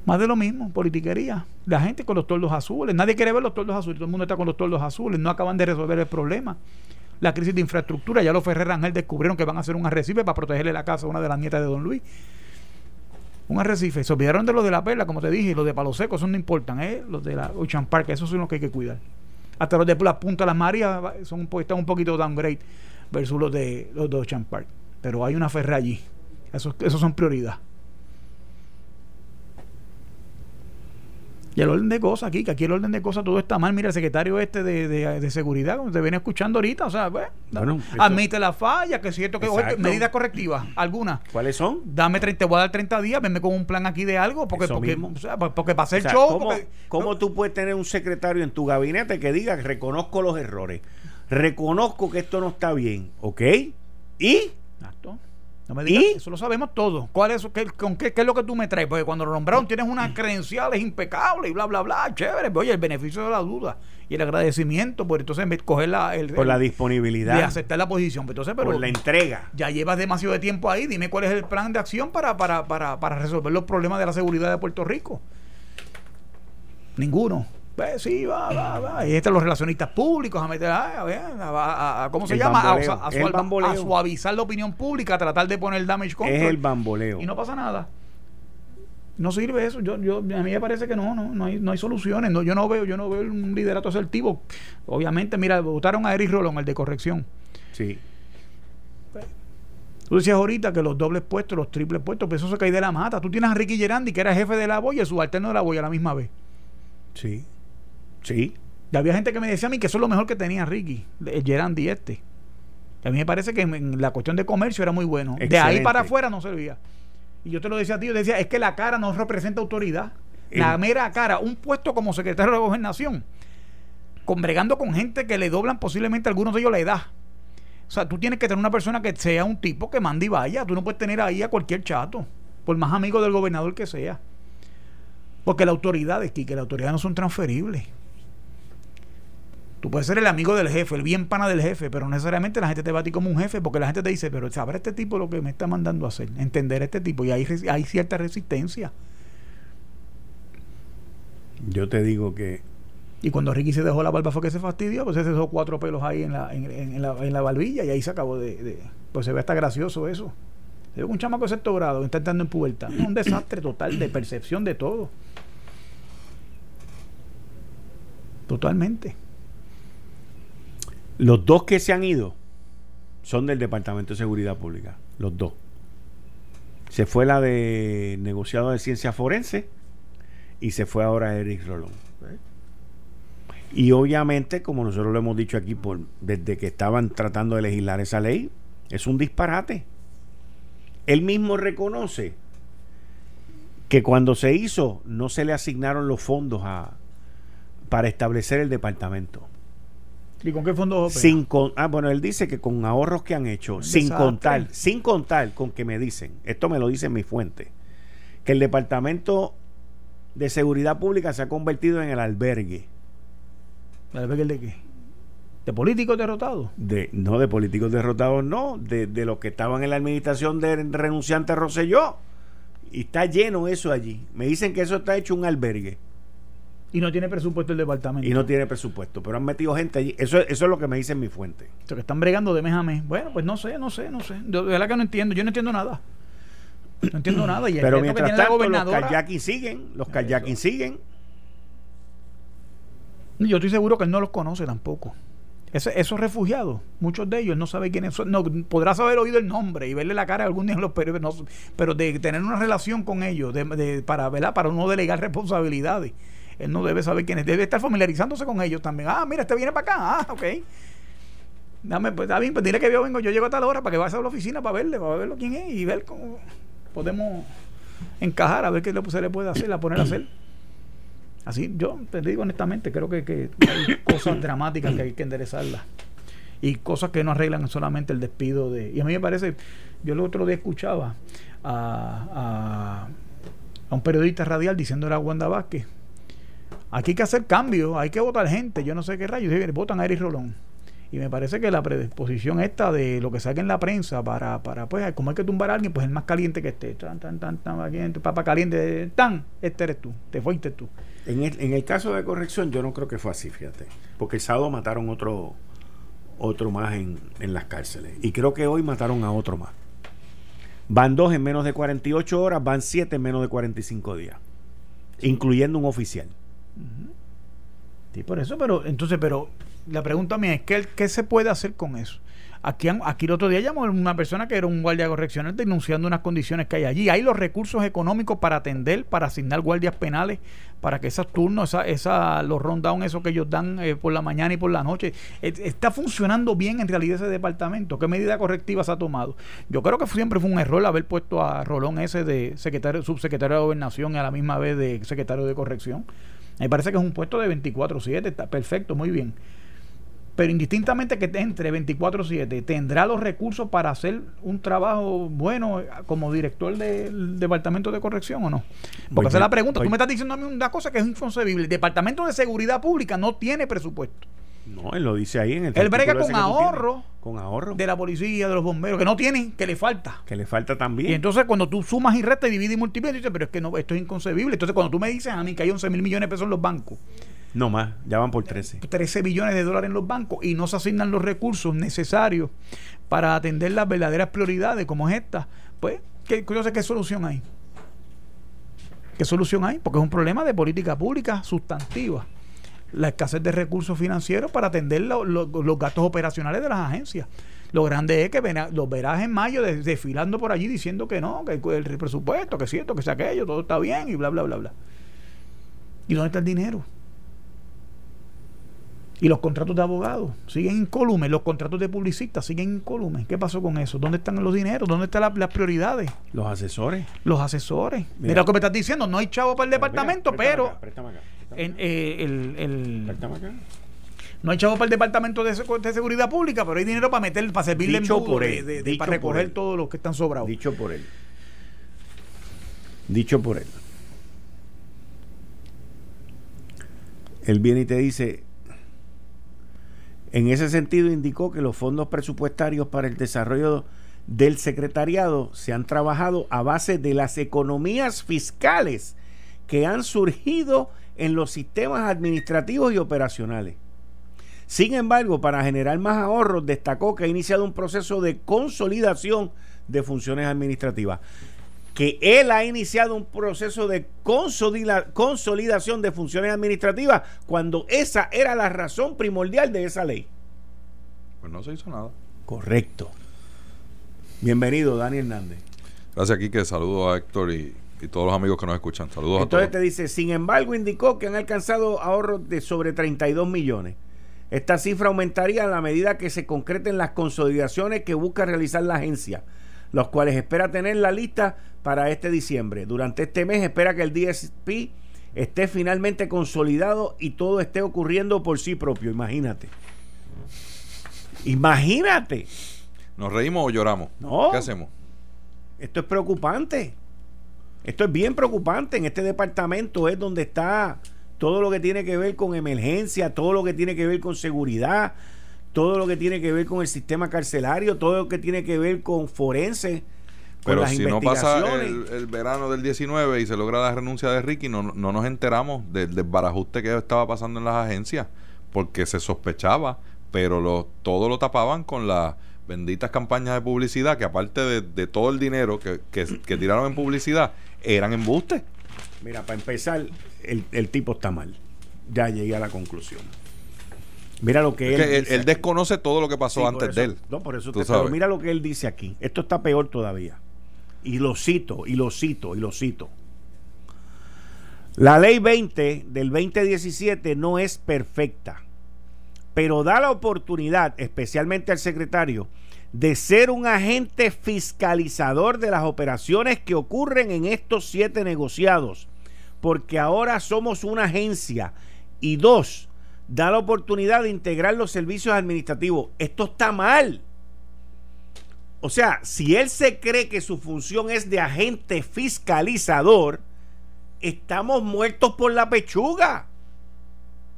Más de lo mismo, politiquería. La gente con los tordos azules. Nadie quiere ver los tordos azules. Todo el mundo está con los tordos azules. No acaban de resolver el problema. La crisis de infraestructura. Ya los Ferrer Ángel descubrieron que van a hacer un arrecife para protegerle la casa a una de las nietas de Don Luis. Un arrecife. Se olvidaron de los de la perla, como te dije, los de Palo Seco, esos no importan, ¿eh? Los de la Ocean Park, esos son los que hay que cuidar hasta los de la Punta de las Marías son, están un poquito downgrade versus los de los de Ocean Park. Pero hay una ferra allí. Esos, esos son prioridad. Y el orden de cosas aquí, que aquí el orden de cosas todo está mal. Mira, el secretario este de, de, seguridad, como te viene escuchando ahorita, o sea, pues, admite la falla, que es cierto que medidas correctivas, algunas. ¿Cuáles son? Dame 30, te voy a dar 30 días, venme con un plan aquí de algo, porque, porque, o sea, pues, porque para hacer show. ¿Cómo, tú puedes tener un secretario en tu gabinete que diga reconozco los errores? Reconozco que esto no está bien, ¿ok? ¿Y? Exacto. No me digas, eso lo sabemos todo. ¿Cuál es, qué, con qué, qué, es lo que tú me traes? Porque cuando lo nombraron tienes unas credenciales impecables y bla, bla, bla, chévere. Oye, el beneficio de la duda y el agradecimiento por entonces coger la, el, por la disponibilidad de aceptar la posición. Pues entonces, pero por la entrega. Ya llevas demasiado de tiempo ahí. Dime cuál es el plan de acción para, para, para, para resolver los problemas de la seguridad de Puerto Rico. Ninguno. Pues sí, va, va, va. Y están los relacionistas públicos a meter, a, a, a, ¿cómo se llama? a, suavizar la opinión pública, a tratar de poner damage control. Es el bamboleo. Y no pasa nada. No sirve eso. Yo, yo, a mí me parece que no, no, no hay, no hay soluciones. No, yo no veo, yo no veo un liderato asertivo. Obviamente, mira, votaron a Eric Rolón, el de corrección. Sí. Tú decías ahorita que los dobles puestos, los triples puestos, pues eso se cae de la mata. Tú tienes a Ricky Gerandi, que era jefe de la boya, subalterno de la boya a la misma vez. Sí. Sí. Y había gente que me decía a mí que eso es lo mejor que tenía Ricky, el Gerandi este. a mí me parece que en la cuestión de comercio era muy bueno. De ahí para afuera no servía. Y yo te lo decía a ti, yo decía, es que la cara no representa autoridad. La mera cara, un puesto como secretario de gobernación, bregando con gente que le doblan posiblemente algunos de ellos la edad. O sea, tú tienes que tener una persona que sea un tipo que mande y vaya. Tú no puedes tener ahí a cualquier chato, por más amigo del gobernador que sea. Porque la autoridad es que la autoridad no son transferibles. Tú puedes ser el amigo del jefe, el bien pana del jefe, pero no necesariamente la gente te va a ti como un jefe, porque la gente te dice, pero sabrá este tipo lo que me está mandando a hacer, entender a este tipo, y hay, hay cierta resistencia. Yo te digo que. Y cuando Ricky se dejó la barba fue que se fastidió, pues se dejó cuatro pelos ahí en la, en, la, en la barbilla y ahí se acabó de, Pues se ve hasta gracioso eso. Se ve un chamaco de sexto grado, está entrando en pubertad. un desastre total de percepción de todo. Totalmente. Los dos que se han ido son del Departamento de Seguridad Pública. Los dos. Se fue la de negociado de ciencia forense y se fue ahora Eric Rolón. Y obviamente, como nosotros lo hemos dicho aquí desde que estaban tratando de legislar esa ley, es un disparate. Él mismo reconoce que cuando se hizo no se le asignaron los fondos a, para establecer el departamento. ¿Y con qué fondos Sin ah, bueno, él dice que con ahorros que han hecho, sin contar, sin contar con que me dicen, esto me lo dice mi fuente, que el Departamento de Seguridad Pública se ha convertido en el albergue. ¿El albergue de qué? ¿De políticos derrotados? De, no, de políticos derrotados no, de, de los que estaban en la administración de renunciante Rosselló. Y está lleno eso allí. Me dicen que eso está hecho un albergue. Y no tiene presupuesto el departamento. Y no tiene presupuesto, pero han metido gente allí. Eso, eso es lo que me dice mi fuente. Que están bregando de mes a mes. Bueno, pues no sé, no sé, no sé. de verdad que no entiendo. Yo no entiendo nada. No entiendo nada. Y pero mientras tanto, los kayakis siguen. Los siguen. Yo estoy seguro que él no los conoce tampoco. esos refugiados, muchos de ellos no sabe quiénes son. No, podrás haber oído el nombre y verle la cara algún día en los periódicos, pero de tener una relación con ellos, de, de, para, para no delegar responsabilidades él no debe saber quién es, debe estar familiarizándose con ellos también. Ah, mira, este viene para acá, ah, ok. Dame, pues, está bien, pues dile que yo vengo, yo llego a tal hora para que vaya a la oficina para verle, para verlo quién es y ver cómo podemos encajar, a ver qué se le puede hacer, a poner a hacer. Así, yo te digo honestamente, creo que, que hay cosas [coughs] dramáticas que hay que enderezarlas y cosas que no arreglan solamente el despido de... Y a mí me parece, yo el otro día escuchaba a, a, a un periodista radial diciendo era Wanda Vázquez Aquí hay que hacer cambios, hay que votar gente, yo no sé qué rayos, votan a Eric Rolón. Y me parece que la predisposición esta de lo que saque en la prensa para, para pues, como hay que tumbar a alguien, pues el más caliente que esté. Tan, tan, tan, tan, caliente, papa caliente, tan, este eres tú, te fuiste tú. En el, en el caso de corrección, yo no creo que fue así, fíjate. Porque el sábado mataron otro, otro más en, en las cárceles. Y creo que hoy mataron a otro más. Van dos en menos de 48 horas, van siete en menos de 45 días. Incluyendo un oficial. Sí, por eso, pero entonces, pero la pregunta mía es, ¿qué, qué se puede hacer con eso? Aquí, aquí el otro día llamó una persona que era un guardia correccional denunciando unas condiciones que hay allí. Hay los recursos económicos para atender, para asignar guardias penales, para que esos turnos, esa, esa, los rundown, eso que ellos dan eh, por la mañana y por la noche, está funcionando bien en realidad ese departamento. ¿Qué medida correctiva se ha tomado? Yo creo que siempre fue un error haber puesto a Rolón ese de secretario, subsecretario de gobernación y a la misma vez de secretario de corrección. Me parece que es un puesto de 24-7, está perfecto, muy bien. pero indistintamente que entre 24/7, ¿tendrá los recursos para hacer un trabajo bueno como director del Departamento de Corrección o no? Porque esa es la pregunta. Tú me estás diciendo a mí una cosa que es inconcebible. El Departamento de Seguridad Pública no tiene presupuesto. No, él lo dice ahí en el Él brega con ahorro, con ahorro de la policía, de los bomberos, que no tienen, que le falta. Que le falta también. Y entonces cuando tú sumas y restas, divides y multiplicas, dices, pero es que no, esto es inconcebible. Entonces cuando tú me dices a mí que hay 11 mil millones de pesos en los bancos. No más, ya van por 13. 13 billones de dólares en los bancos y no se asignan los recursos necesarios para atender las verdaderas prioridades como es esta. Pues, ¿qué, ¿qué solución hay? ¿Qué solución hay? Porque es un problema de política pública sustantiva la escasez de recursos financieros para atender los gastos operacionales de las agencias. Lo grande es que los verás en mayo desfilando por allí diciendo que no, que el presupuesto, que es cierto, que sea aquello, todo está bien y bla, bla, bla, bla. ¿Y dónde está el dinero? Y los contratos de abogados siguen incólumes, los contratos de publicistas siguen incólumes. ¿Qué pasó con eso? ¿Dónde están los dineros? ¿Dónde están las prioridades? Los asesores. Los asesores. Mira, lo que me estás diciendo, no hay chavo para el departamento, pero en, eh, el, el no hay chavo para el departamento de, seguridad pública, pero hay dinero para meter, para servirle Dicho por él, de, para recoger todos los que están sobrados. Dicho por él. Dicho por él. Él viene y te dice, en ese sentido indicó que los fondos presupuestarios para el desarrollo del secretariado se han trabajado a base de las economías fiscales que han surgido en los sistemas administrativos y operacionales. Sin embargo, para generar más ahorros, destacó que ha iniciado un proceso de consolidación de funciones administrativas. Que él ha iniciado un proceso de consolidación de funciones administrativas cuando esa era la razón primordial de esa ley. Pues no se hizo nada. Correcto. Bienvenido, Dani Hernández. Gracias, Kike. Saludo a Héctor y, y todos los amigos que nos escuchan. Saludos Entonces a todos. te dice, sin embargo, indicó que han alcanzado ahorros de sobre 32 millones. Esta cifra aumentaría a la medida que se concreten las consolidaciones que busca realizar la agencia, los cuales espera tener la lista para este diciembre. Durante este mes espera que el DSP esté finalmente consolidado y todo esté ocurriendo por sí propio. Imagínate. Imagínate. ¿Nos reímos o lloramos? No. ¿Qué hacemos? Esto es preocupante. Esto es bien preocupante. En este departamento es donde está todo lo que tiene que ver con emergencia, todo lo que tiene que ver con seguridad, todo lo que tiene que ver con el sistema carcelario, todo lo que tiene que ver con forense. Pero si no pasa el, verano del 19 y se logra la renuncia de Ricky, no, no nos enteramos del desbarajuste que estaba pasando en las agencias, porque se sospechaba, pero lo, todo lo tapaban con las benditas campañas de publicidad, que aparte de, todo el dinero que, que, que tiraron en publicidad, eran embustes. Mira, para empezar, el, tipo está mal. Ya llegué a la conclusión. Mira lo que él. él, desconoce todo lo que pasó antes de él. No, por eso te pero mira lo que él dice aquí. Esto está peor todavía. Y lo cito, y lo cito, y lo cito. La ley 20 del 2017 no es perfecta, pero da la oportunidad, especialmente al secretario, de ser un agente fiscalizador de las operaciones que ocurren en estos siete negociados, porque ahora somos una agencia. Y dos, da la oportunidad de integrar los servicios administrativos. Esto está mal. O sea, si él se cree que su función es de agente fiscalizador, estamos muertos por la pechuga.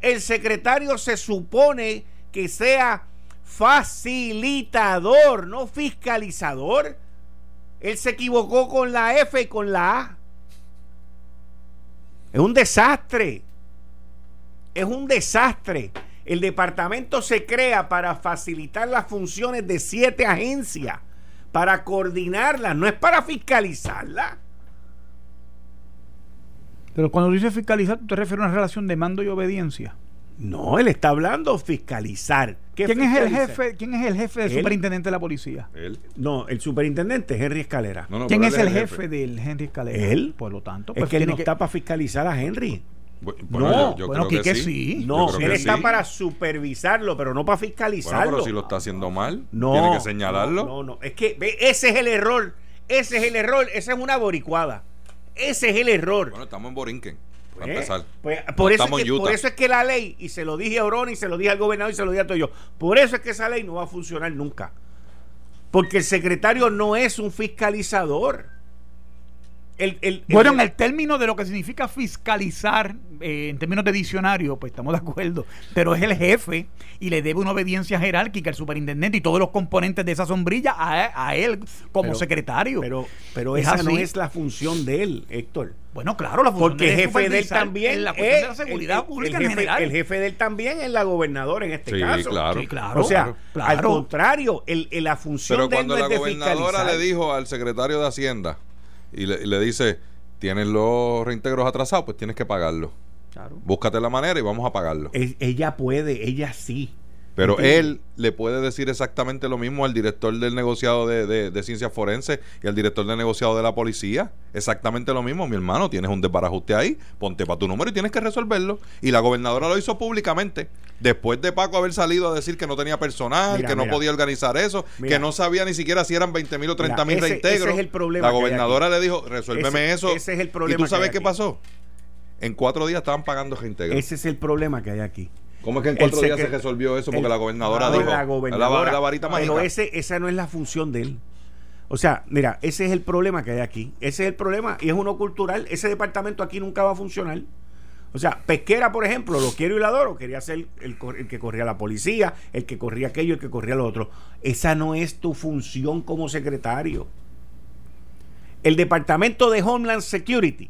El secretario se supone que sea facilitador, no fiscalizador. Él se equivocó con la F y con la A. Es un desastre. Es un desastre. El departamento se crea para facilitar las funciones de siete agencias, para coordinarlas, no es para fiscalizarlas. Pero cuando dice fiscalizar, te refieres a una relación de mando y obediencia. No, él está hablando fiscalizar. ¿Quién es el jefe? ¿Quién es el jefe del superintendente de la policía? Él. No, el superintendente es Henry Escalera. ¿Quién es el jefe, del Henry Escalera? Él. Por lo tanto, pues es que él no está para fiscalizar a Henry. no, yo, bueno, creo que, sí. No, él está para supervisarlo, pero no para fiscalizarlo. pero si lo está haciendo mal, no, tiene que señalarlo. No, no, es que ese es el error. Ese es el error. Esa es una boricuada. Ese es el error. Bueno, estamos en Borinquen. Pues, pues, por, eso es que, por eso es que la ley, y se lo dije a Orón y se lo dije al gobernador y se lo dije a todo yo, por eso es que esa ley no va a funcionar nunca. Porque el secretario no es un fiscalizador bueno, en el término de lo que significa fiscalizar, eh, en términos de diccionario, pues estamos de acuerdo, pero es el jefe y le debe una obediencia jerárquica al superintendente y todos los componentes de esa sombrilla a, él como secretario. Pero, pero esa no es la función de él, Héctor. Bueno, claro, la función Porque el jefe de él también la es la seguridad pública el jefe, en general. El jefe de él también es la gobernadora en este caso. Claro. Sí, claro. O sea, al contrario, el, la función pero cuando la gobernadora le dijo al secretario de Hacienda y le, dice, tienes los reintegros atrasados, pues tienes que pagarlo. Claro. Búscate la manera y vamos a pagarlo. ella puede, ella sí. Pero él le puede decir exactamente lo mismo al director del negociado de, de, de ciencias forenses y al director del negociado de la policía. Exactamente lo mismo, mi hermano, tienes un desbarajuste ahí, ponte para tu número y tienes que resolverlo. Y la gobernadora lo hizo públicamente. Después de Paco haber salido a decir que no tenía personal, que no podía organizar eso, que no sabía ni siquiera si eran 20 mil o 30 mil reintegros. Ese es el problema la gobernadora le dijo, resuélveme eso. Ese es el problema. ¿Y tú sabes qué pasó? En cuatro días estaban pagando reintegros. Ese es el problema que hay aquí. ¿Cómo es que en cuatro días se resolvió eso? Porque la gobernadora dijo la, gobernadora, la, varita mágica. Pero ese, esa no es la función de él. O sea, mira, ese es el problema que hay aquí. Ese es el problema y es uno cultural. Ese departamento aquí nunca va a funcionar. O sea, Pesquera, por ejemplo, lo quiero y lo adoro. Quería ser el, el, que corría la policía, el que corría aquello, el que corría lo otro. Esa no es tu función como secretario. El departamento de Homeland Security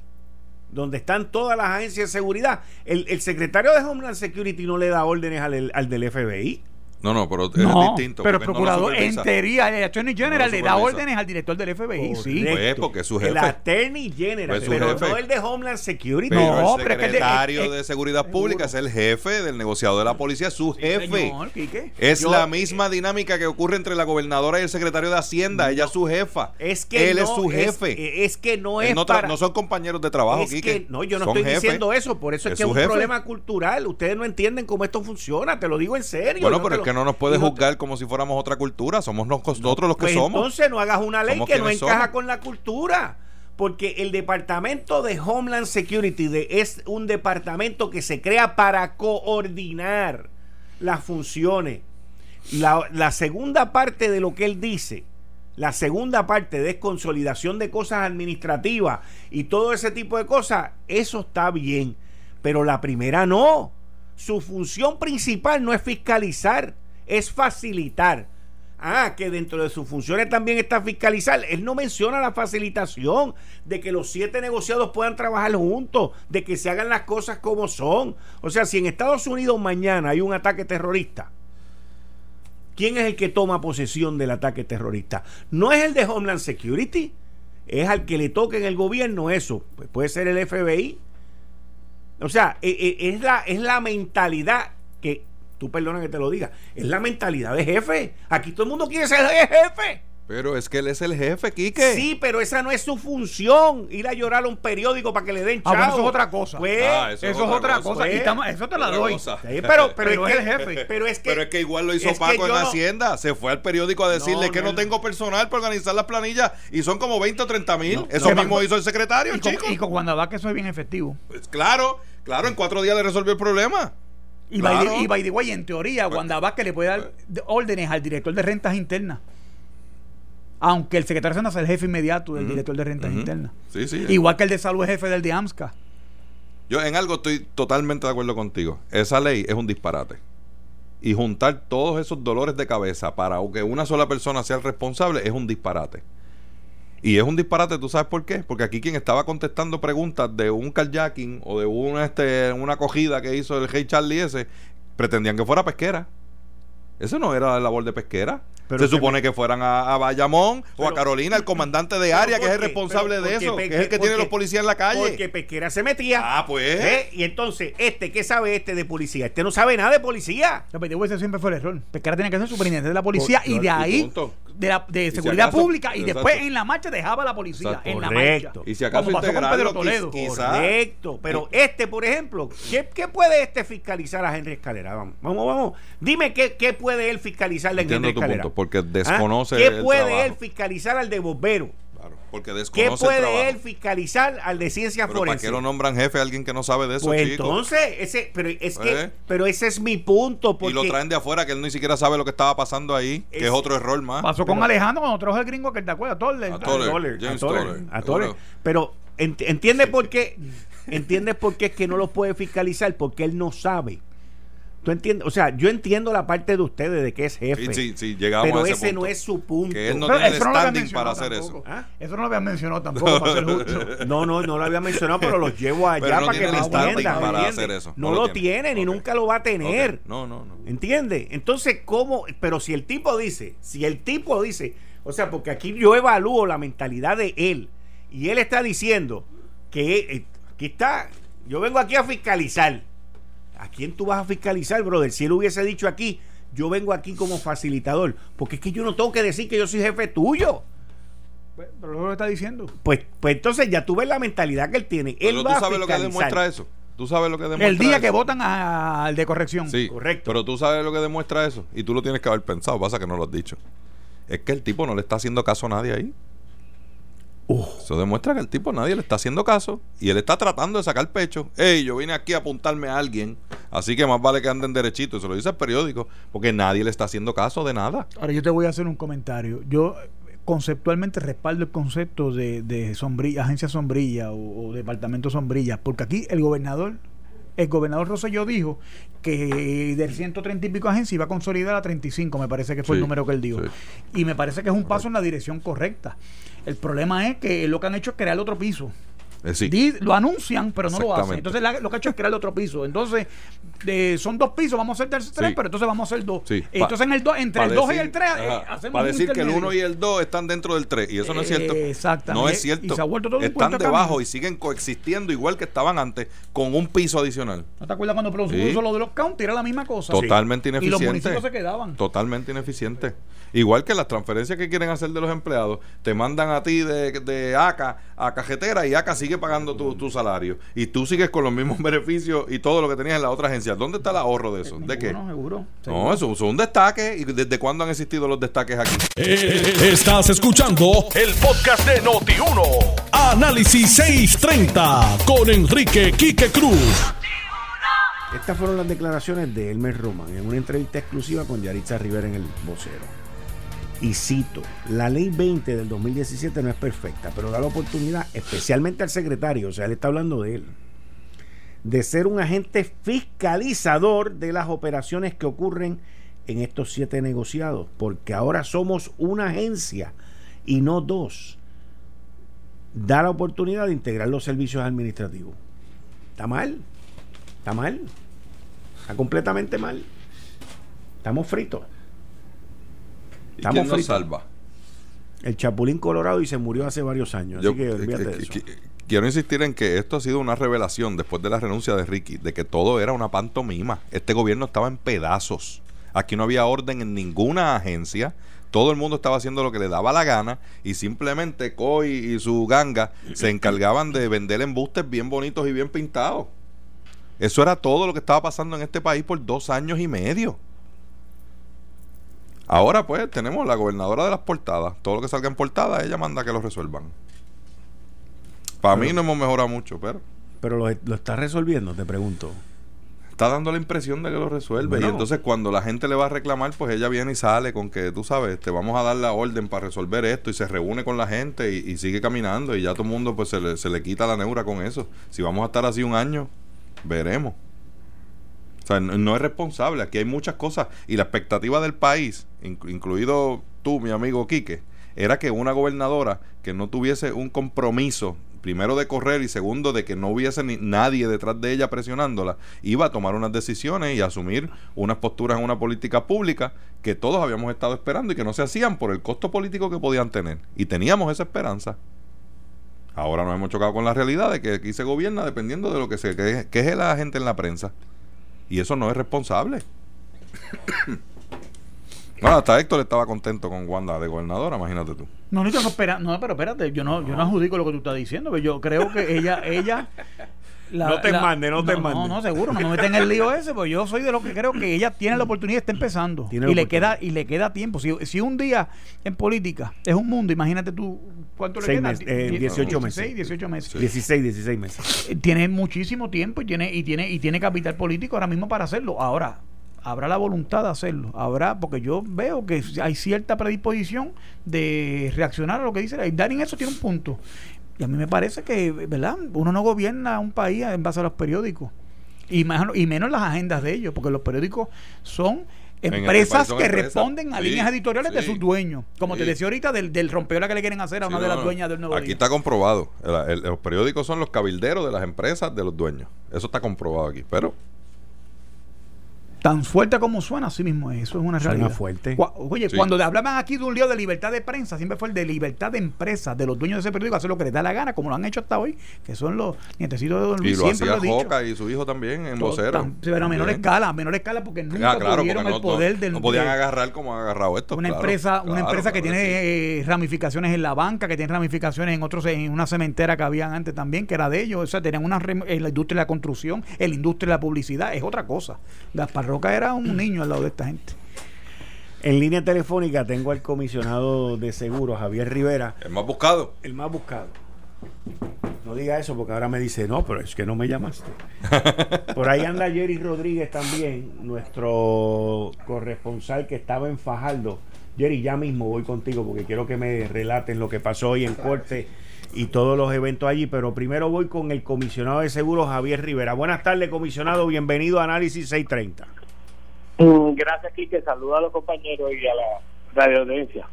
donde están todas las agencias de seguridad. El, secretario de Homeland Security no le da órdenes al, del FBI. No, no, pero es distinto. Pero el procurador, en teoría, el Attorney General le da órdenes al director del FBI, sí. Pues porque es su jefe. El Attorney General, pero no el de Homeland Security. Pero no, el secretario de, Seguridad Pública es el jefe del negociado de la policía, es su jefe. es la misma dinámica que ocurre entre la gobernadora y el secretario de Hacienda. Ella es su jefa. Es que Él es su jefe. Es, que no es no, para, no son compañeros de trabajo, es que, No, yo no estoy diciendo eso. Por eso es, que es un problema cultural. Ustedes no entienden cómo esto funciona. Te lo digo en serio. Bueno, pero es que no nos puede juzgar como si fuéramos otra cultura. Somos nosotros los que pues somos. Entonces no hagas una ley que no encaja con la cultura. Porque el departamento de Homeland Security es un departamento que se crea para coordinar las funciones. La, la segunda parte de lo que él dice, la segunda parte de consolidación de cosas administrativas y todo ese tipo de cosas, eso está bien. Pero la primera no. Su función principal no es fiscalizar, es facilitar. Ah, que dentro de sus funciones también está fiscalizar. Él no menciona la facilitación de que los siete negociados puedan trabajar juntos, de que se hagan las cosas como son. O sea, si en Estados Unidos mañana hay un ataque terrorista, ¿quién es el que toma posesión del ataque terrorista? No es el de Homeland Security, es al que le toque en el gobierno eso. Pues puede ser el FBI. O sea, e, e, es la, es la mentalidad que tú perdona que te lo diga, es la mentalidad de jefe. Aquí todo el mundo quiere ser jefe. Pero es que él es el jefe, Quique. Sí, pero esa no es su función. Ir a llorar a un periódico para que le den chavo. Ah, eso es otra cosa. Pues, ah, eso, es otra cosa. eso te la doy. [laughs] pero, pero, es, el jefe. Pero es, que, pero es que igual lo hizo Paco en Hacienda. Se fue al periódico a decirle que no, tengo personal para organizar las planillas y son como 20 o 30 mil. eso mismo hizo el secretario, y chico. y con cuando va que eso es bien efectivo. Pues claro, claro, en cuatro días le resolvió el problema. Y, by, the, way, en teoría, pues, Wanda Vázquez le puede dar pues, órdenes al director de rentas internas. Aunque el secretario de Hacienda sea el jefe inmediato del director de rentas internas. Igual que el de salud es jefe del de AMSCA. Yo en algo estoy totalmente de acuerdo contigo. Esa ley es un disparate. Y juntar todos esos dolores de cabeza para que una sola persona sea el responsable es un disparate. Y es un disparate, ¿tú sabes por qué? Porque aquí quien estaba contestando preguntas de un kayaking o de una, este, una acogida que hizo el Hey Charlie ese, pretendían que fuera pesquera. Eso no era la labor de pesquera. Se supone que fueran a, Bayamón o a Carolina, el comandante de área, que es el responsable de eso, que es el que tiene los policías en la calle. Porque Pesquera se metía. Ah, pues. ¿Eh? Y entonces, este, ¿qué sabe este de policía? Este no sabe nada de policía. No, pero ese siempre fue el error. Pesquera tenía que ser superintendente de la policía y de ahí, de, la, de seguridad pública, y después en la marcha dejaba a la policía. En la marcha. Y si acaso Como Pedro Toledo. Correcto. Pero este, por ejemplo, ¿qué, ¿qué, puede este fiscalizar a Henry Escalera? Vamos, vamos, vamos. Dime qué, qué puede él fiscalizarle a Henry Escalera. porque desconoce ¿Qué puede él fiscalizar al de bombero? Porque ¿Qué puede él fiscalizar al de ciencia pero ¿Para qué lo nombran jefe a alguien que no sabe de eso, pues entonces, ese, pero es que, ¿Eh? pero ese es mi punto. y lo traen de afuera que él ni siquiera sabe lo que estaba pasando ahí, que es otro error más. Pasó con Alejandro cuando trajo el gringo que te acuerdas, Toller. A Toller, a Toller. Pero entiende por qué, entiendes por qué es que no lo puede fiscalizar, porque él no sabe. ¿Tú entiendes? O sea, yo entiendo la parte de ustedes de que es jefe. Sí, sí, llegamos pero ese no es su punto. Que él no tiene el standing para hacer eso. ¿Ah? Eso no lo había mencionado tampoco para ser [laughs] justo. No, no, no lo había mencionado, pero los llevo allá para que me entiendan. Para hacer eso. No, lo, tiene, ni nunca lo va a tener. No, no, no. ¿Entiendes? Entonces, ¿cómo? Pero si el tipo dice, si el tipo dice, o sea, porque aquí yo evalúo la mentalidad de él y él está diciendo que eh, aquí está, yo vengo aquí a fiscalizar ¿A quién tú vas a fiscalizar, brother? Si él hubiese dicho aquí, yo vengo aquí como facilitador, porque es que yo no tengo que decir que yo soy jefe tuyo. Pues, pero lo está diciendo. Pues, pues entonces ya tú ves la mentalidad que él tiene. Él tú sabes lo que demuestra eso. Tú sabes lo que demuestra El día que votan al de corrección. Sí, correcto. Pero tú sabes lo que demuestra eso. Y tú lo tienes que haber pensado. Pasa que no lo has dicho. Es que el tipo no le está haciendo caso a nadie ahí. Eso demuestra que el tipo nadie le está haciendo caso y él está tratando de sacar pecho. Hey, yo vine aquí a apuntarme a alguien, así que más vale que anden derechito. Eso lo dice el periódico, porque nadie le está haciendo caso de nada. Ahora yo te voy a hacer un comentario. Yo conceptualmente respaldo el concepto de, de sombrilla, agencia sombrilla o, departamento sombrilla, porque aquí el gobernador el gobernador Rosselló dijo que del 130 y pico agencias iba a consolidar a 35, me parece que fue el número que él dijo. Y me parece que es un paso en la dirección correcta. El problema es que lo que han hecho es crear otro piso. Eh, lo anuncian, pero no lo hacen. Entonces lo que ha hecho es crear otro piso. Entonces, son dos pisos, vamos a hacer tres, pero entonces vamos a hacer dos. Entonces, en el entre el 2 y el 3 eh, hacemos Para decir que el 1 y el 2 están dentro del 3. Y eso no es cierto. exactamente. No es cierto. están debajo y siguen coexistiendo igual que estaban antes con un piso adicional. ¿No te acuerdas cuando puso lo de los county? Era la misma cosa. Totalmente ineficiente. Y los municipios se quedaban. Totalmente ineficiente. Igual que las transferencias que quieren hacer de los empleados, te mandan a ti de, de ACA a cajetera y ACA sigue pagando tu, tu, salario. Y tú sigues con los mismos [laughs] beneficios y todo lo que tenías en la otra agencia. ¿Dónde está el ahorro de eso? ¿De qué? Seguro, No, eso, es un destaque. ¿Y desde cuándo han existido los destaques aquí? Eh, estás escuchando el podcast de Noti1. Análisis 630 con Enrique Quique Cruz. Estas fueron las declaraciones de Elmer Roman en una entrevista exclusiva con Yaritza Rivera en el vocero. Y cito, la ley 20 del 2017 no es perfecta, pero da la oportunidad, especialmente al secretario, o sea, él está hablando de él, de ser un agente fiscalizador de las operaciones que ocurren en estos siete negociados, porque ahora somos una agencia y no dos. Da la oportunidad de integrar los servicios administrativos. ¿Está mal? ¿Está mal? Está completamente mal. Estamos fritos. ¿Y quién nos salva? El Chapulín Colorado y se murió hace varios años. así que eh, olvídate de eso. Quiero insistir en que esto ha sido una revelación después de la renuncia de Ricky, de que todo era una pantomima. Este gobierno estaba en pedazos. Aquí no había orden en ninguna agencia. Todo el mundo estaba haciendo lo que le daba la gana y simplemente Coy y su ganga se encargaban de vender embustes bien bonitos y bien pintados. Eso era todo lo que estaba pasando en este país por dos años y medio. Ahora pues tenemos la gobernadora de las portadas. Todo lo que salga en portada, ella manda que lo resuelvan. Para mí no hemos mejorado mucho, pero... Pero lo, está resolviendo, te pregunto. Está dando la impresión de que lo resuelve. Y entonces cuando la gente le va a reclamar, pues ella viene y sale con que, tú sabes, te vamos a dar la orden para resolver esto y se reúne con la gente y, sigue caminando y ya todo el mundo pues se le, se le quita la neura con eso. Si vamos a estar así un año, veremos. Sea, no, es responsable. Aquí hay muchas cosas. Y la expectativa del país, incluido tú, mi amigo Quique, era que una gobernadora que no tuviese un compromiso, primero de correr y segundo de que no hubiese ni nadie detrás de ella presionándola, iba a tomar unas decisiones y asumir unas posturas en una política pública que todos habíamos estado esperando y que no se hacían por el costo político que podían tener. Y teníamos esa esperanza. Ahora nos hemos chocado con la realidad de que aquí se gobierna dependiendo de lo que se queje la gente en la prensa. Y eso no es responsable. [coughs] bueno, hasta Héctor estaba contento con Wanda de gobernadora, imagínate tú. No, no, espera, no, pero espérate, yo no, yo no adjudico lo que tú estás diciendo, pero yo creo que ella, ella no te mande, no te mande. No, no, seguro, no me meten en el lío ese, pues yo soy de los que creo que ella tiene la oportunidad, está empezando. y le queda y le queda tiempo. Si, si un día en política es un mundo, imagínate tú ¿cuánto le queda? 18 meses. 18 meses. 16, 16 meses. Eh, tiene muchísimo tiempo y tiene, y tiene, y tiene capital político ahora mismo para hacerlo. Ahora, habrá la voluntad de hacerlo. Habrá, porque yo veo que hay cierta predisposición de reaccionar a lo que dice. Darin eso tiene un punto. Y a mí me parece que, ¿verdad? Uno no gobierna un país en base a los periódicos. Y, más, y menos las agendas de ellos, porque los periódicos son este empresas que responden a líneas editoriales de sus dueños. Como te decía ahorita, del, del rompeola que le quieren hacer a una de las dueñas del nuevo Aquí está comprobado. los periódicos son los cabilderos de las empresas de los dueños. Eso está comprobado aquí. Pero tan fuerte como suena, así mismo eso es una realidad. fuerte. oye, cuando hablaban aquí de un lío de libertad de prensa, siempre fue el de libertad de empresa, de los dueños de ese periódico, hacer lo que les da la gana, como lo han hecho hasta hoy, que son los nietecitos de Don Luis. Y lo hacía Joca y su hijo también en vocero. pero a menor escala, a menor escala, porque nunca ah, tuvieron el poder del. No podían agarrar como han agarrado esto. Una empresa, una empresa que tiene eh, ramificaciones en la banca, que tiene ramificaciones en otros, en una cementera que habían antes también, que era de ellos. O sea, tenían una en la industria de la construcción, en la industria de la publicidad, es otra cosa. Gaspar Roca era un [clears throat] niño al lado de esta gente. En línea telefónica tengo al comisionado de seguros, Javier Rivera. El más buscado. El más buscado. No diga eso porque ahora me dice, no, pero es que no me llamaste. [laughs] Por ahí anda Jerry Rodríguez también, nuestro corresponsal que estaba en Fajardo. Jerry, ya mismo voy contigo porque quiero que me relaten lo que pasó hoy en corte y todos los eventos allí, pero primero voy con el comisionado de seguros, Javier Rivera. Buenas tardes, comisionado, bienvenido a Análisis 630. Mm, gracias, Quique. Saludos a los compañeros y a la radio audiencia.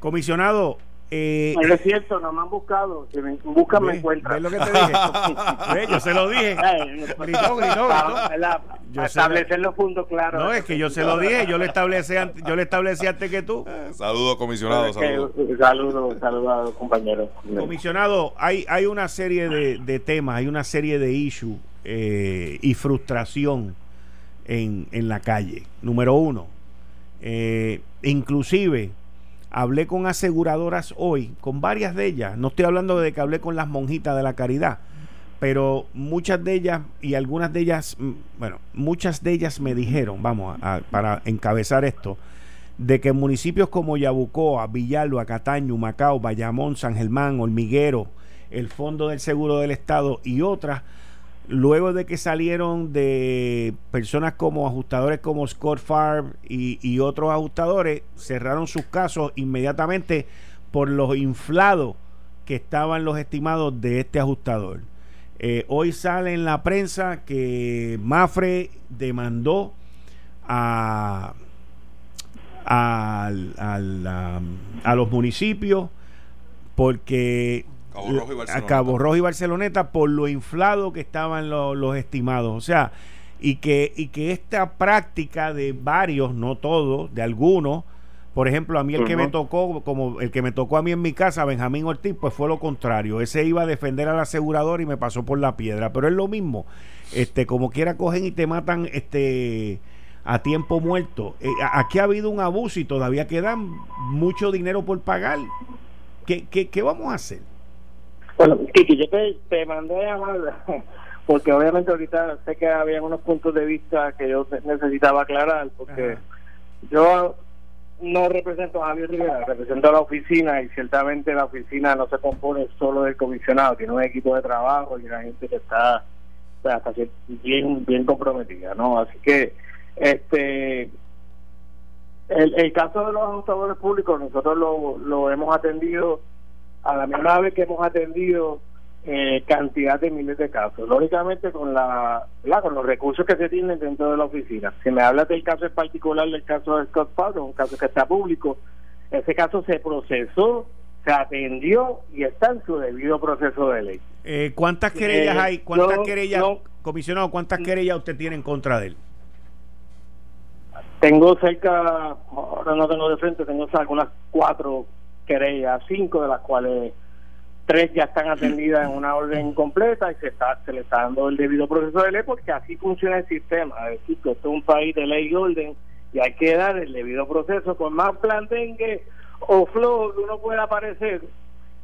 Comisionado, eh, no es cierto, no me han buscado. Si me buscan, me encuentran. lo que te dije? [laughs] yo se lo dije. gritó, gritó, gritó. establecer los puntos claros. No, es que yo se lo dije. Yo le establecí, yo le establecí antes que tú. Saludos, comisionado. Saludos, saludos saludo a los compañeros. Comisionado, hay, hay una serie de, de temas, hay una serie de issues eh, y frustración en, en la calle. Número uno, eh, inclusive hablé con aseguradoras hoy, con varias de ellas, no estoy hablando de que hablé con las monjitas de la caridad, pero muchas de ellas y algunas de ellas, mm, bueno, muchas de ellas me dijeron, vamos, a, para encabezar esto, de que municipios como Yabucoa, Villalba, Cataño, Macao, Bayamón, San Germán, Hormiguero, el Fondo del Seguro del Estado y otras luego de que salieron de personas como ajustadores como Scott Farb y, otros ajustadores, cerraron sus casos inmediatamente por los inflados que estaban los estimados de este ajustador. Eh, hoy sale en la prensa que Mafre demandó a, a, a los municipios porque a Cabo Rojo y Barceloneta por lo inflado que estaban los estimados. O sea, y que, y que esta práctica de varios, no todos, de algunos, por ejemplo, a mí el que me tocó, como el que me tocó a mí en mi casa, Benjamín Ortiz, pues fue lo contrario. Ese iba a defender al asegurador y me pasó por la piedra. Pero es lo mismo. Este, como quiera cogen y te matan este a tiempo muerto. Eh, aquí ha habido un abuso y todavía quedan mucho dinero por pagar. ¿Qué, qué, qué vamos a hacer? Bueno, Kiki, yo te, mandé a llamar [laughs] porque obviamente ahorita sé que había unos puntos de vista que yo necesitaba aclarar, porque yo no represento a Javier Rivera, represento a la oficina y ciertamente la oficina no se compone solo del comisionado, tiene un equipo de trabajo y una gente que está, bien bien comprometida, ¿no? Así que este el, el caso de los ajustadores públicos nosotros lo, lo hemos atendido a la misma vez que hemos atendido eh, cantidad de miles de casos, lógicamente con la, con los recursos que se tienen dentro de la oficina. Si me hablas del caso en particular del caso de Scott Fowler, un caso que está público, ese caso se procesó, se atendió y está en su debido proceso de ley. Eh, ¿Cuántas querellas eh, hay? ¿Cuántas querellas, comisionado, cuántas querellas usted tiene en contra de él? Tengo cerca, ahora no tengo de frente, tengo algunas cuatro querellas, cinco de las cuales tres ya están atendidas en una orden completa y se está se le está dando el debido proceso de ley porque así funciona el sistema, es decir, que esto es un país de ley y orden y hay que dar el debido proceso con más plantengue o flow que uno pueda aparecer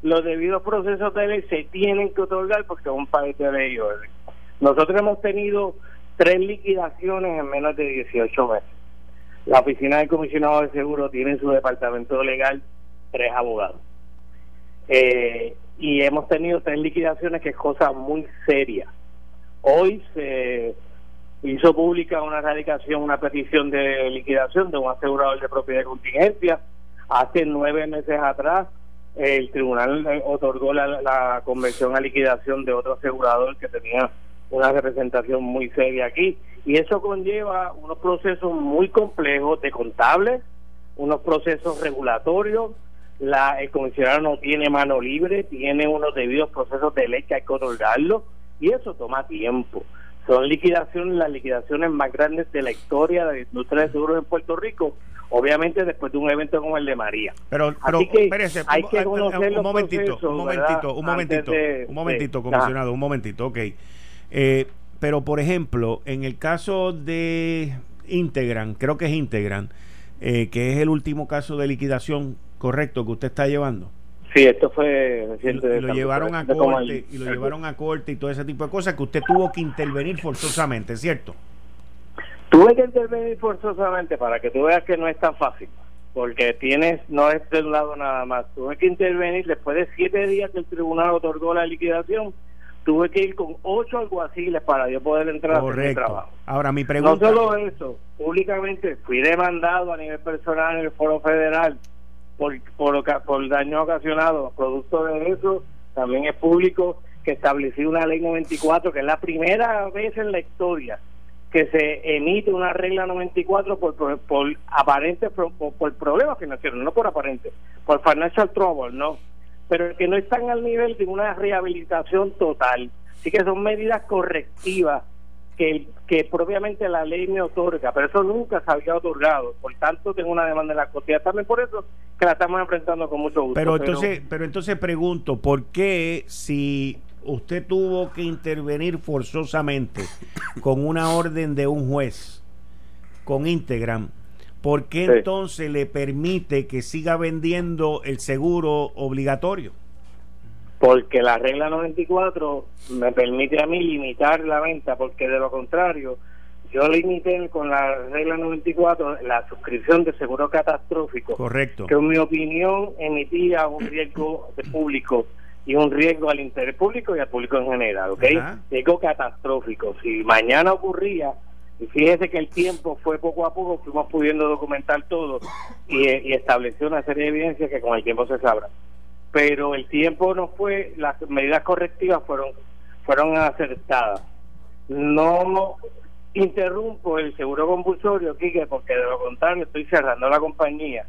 los debidos procesos de ley se tienen que otorgar porque es un país de ley y orden. Nosotros hemos tenido tres liquidaciones en menos de 18 meses. La oficina del comisionado de seguro tiene en su departamento legal tres abogados. Eh, y hemos tenido tres liquidaciones que es cosa muy seria. Hoy se hizo pública una radicación, una petición de liquidación de un asegurador de propiedad de contingencia. Hace nueve meses atrás el tribunal otorgó la, la convención a liquidación de otro asegurador que tenía una representación muy seria aquí y eso conlleva unos procesos muy complejos de contables, unos procesos regulatorios, la, el comisionado no tiene mano libre, tiene unos debidos procesos de ley que hay que otorgarlo y eso toma tiempo. Son liquidaciones, las liquidaciones más grandes de la historia de la industria de seguros en Puerto Rico, obviamente después de un evento como el de María. Pero, pero espérese, hay que un, momentito, un momentito, un momentito, un momentito, comisionado, un momentito, ok. Eh, pero por ejemplo, en el caso de Integran, creo que es Integran, eh, que es el último caso de liquidación correcto que usted está llevando. Sí, esto fue reciente. Y, lo llevaron a corte y lo llevaron a corte y todo ese tipo de cosas que usted tuvo que intervenir forzosamente, ¿cierto? Tuve que intervenir forzosamente para que tú veas que no es tan fácil, porque tienes, no es de un lado nada más. Tuve que intervenir después de siete días que el tribunal otorgó la liquidación tuve que ir con ocho alguaciles para yo poder entrar a hacer mi trabajo. Ahora, mi pregunta. No solo eso, públicamente fui demandado a nivel personal en el Foro Federal por, por, por daño ocasionado. Producto de eso, también es público que estableció una ley 94, que es la primera vez en la historia que se emite una regla 94 por, por, por aparente por, por problemas financieros, no por aparente, por financial trouble, no pero que no están al nivel de una rehabilitación total. Así que son medidas correctivas que, que propiamente la ley me otorga, pero eso nunca se había otorgado. Por tanto, tengo una demanda en la costilla también por eso que la estamos enfrentando con mucho gusto. Pero entonces, pero entonces pregunto, ¿por qué si usted tuvo que intervenir forzosamente con una orden de un juez con Integram? ¿por qué entonces le permite que siga vendiendo el seguro obligatorio? Porque la regla 94 me permite a mí limitar la venta, porque de lo contrario, yo limité con la regla 94 la suscripción de seguro catastrófico. Correcto. Que en mi opinión emitía un riesgo de público y un riesgo al interés público y al público en general, ¿ok? Riesgo catastrófico. Si mañana ocurría y fíjese que el tiempo fue poco a poco, fuimos pudiendo documentar todo y, estableció una serie de evidencias que con el tiempo se sabrá. Pero el tiempo no fue, las medidas correctivas fueron, fueron acertadas. No interrumpo el seguro compulsorio, Quique, porque de lo contrario estoy cerrando la compañía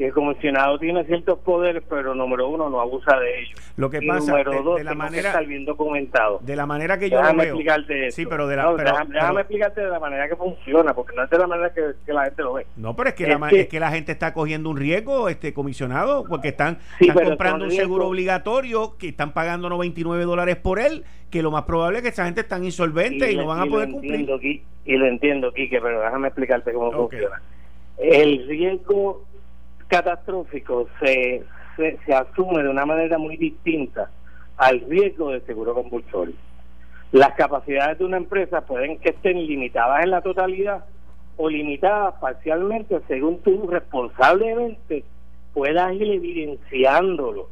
que el comisionado tiene ciertos poderes, pero número uno no abusa de ellos. Lo que pasa número dos, de la manera que bien documentado. De la manera que yo lo veo. Explicarte sí, pero de la déjame, explicarte de la manera que funciona, porque no es de la manera que, la gente lo ve. No, pero es que, la, es que la gente está cogiendo un riesgo, este comisionado, porque están, están comprando un seguro obligatorio que están pagando 99 dólares por él, que lo más probable es que esa gente están insolvente y, no van a poder cumplir. y lo entiendo, Quique, pero déjame explicarte cómo funciona. El riesgo catastrófico se, se, asume de una manera muy distinta al riesgo de seguro compulsorio. Las capacidades de una empresa pueden que estén limitadas en la totalidad o limitadas parcialmente según tú responsablemente puedas ir evidenciándolo.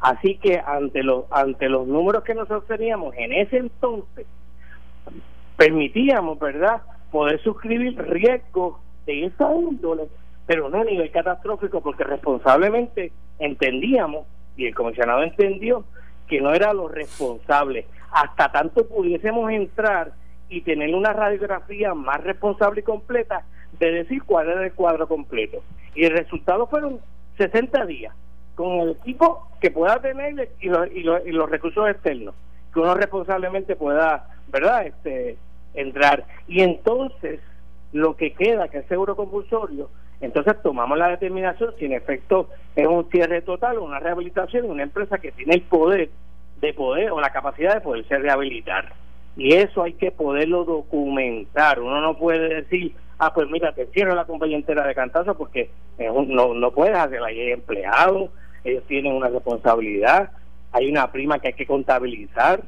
Así que ante los ante los números que nosotros teníamos en ese entonces permitíamos, ¿verdad?, poder suscribir riesgos de esa índole pero no a nivel catastrófico porque responsablemente entendíamos y el comisionado entendió que no era lo responsable. Hasta tanto pudiésemos entrar y tener una radiografía más responsable y completa de decir cuál era el cuadro completo. Y el resultado fueron 60 días con el equipo que pueda tener y los, y los, y los recursos externos que uno responsablemente pueda verdad este entrar. Y entonces lo que queda que es seguro compulsorio entonces tomamos la determinación si en efecto es un cierre total o una rehabilitación, una empresa que tiene el poder de poder o la capacidad de poderse rehabilitar. Y eso hay que poderlo documentar. Uno no puede decir, ah, pues mira, te cierro la compañía entera de cantazo porque no, no puedes hacerla. Hay empleados, ellos tienen una responsabilidad, hay una prima que hay que contabilizar.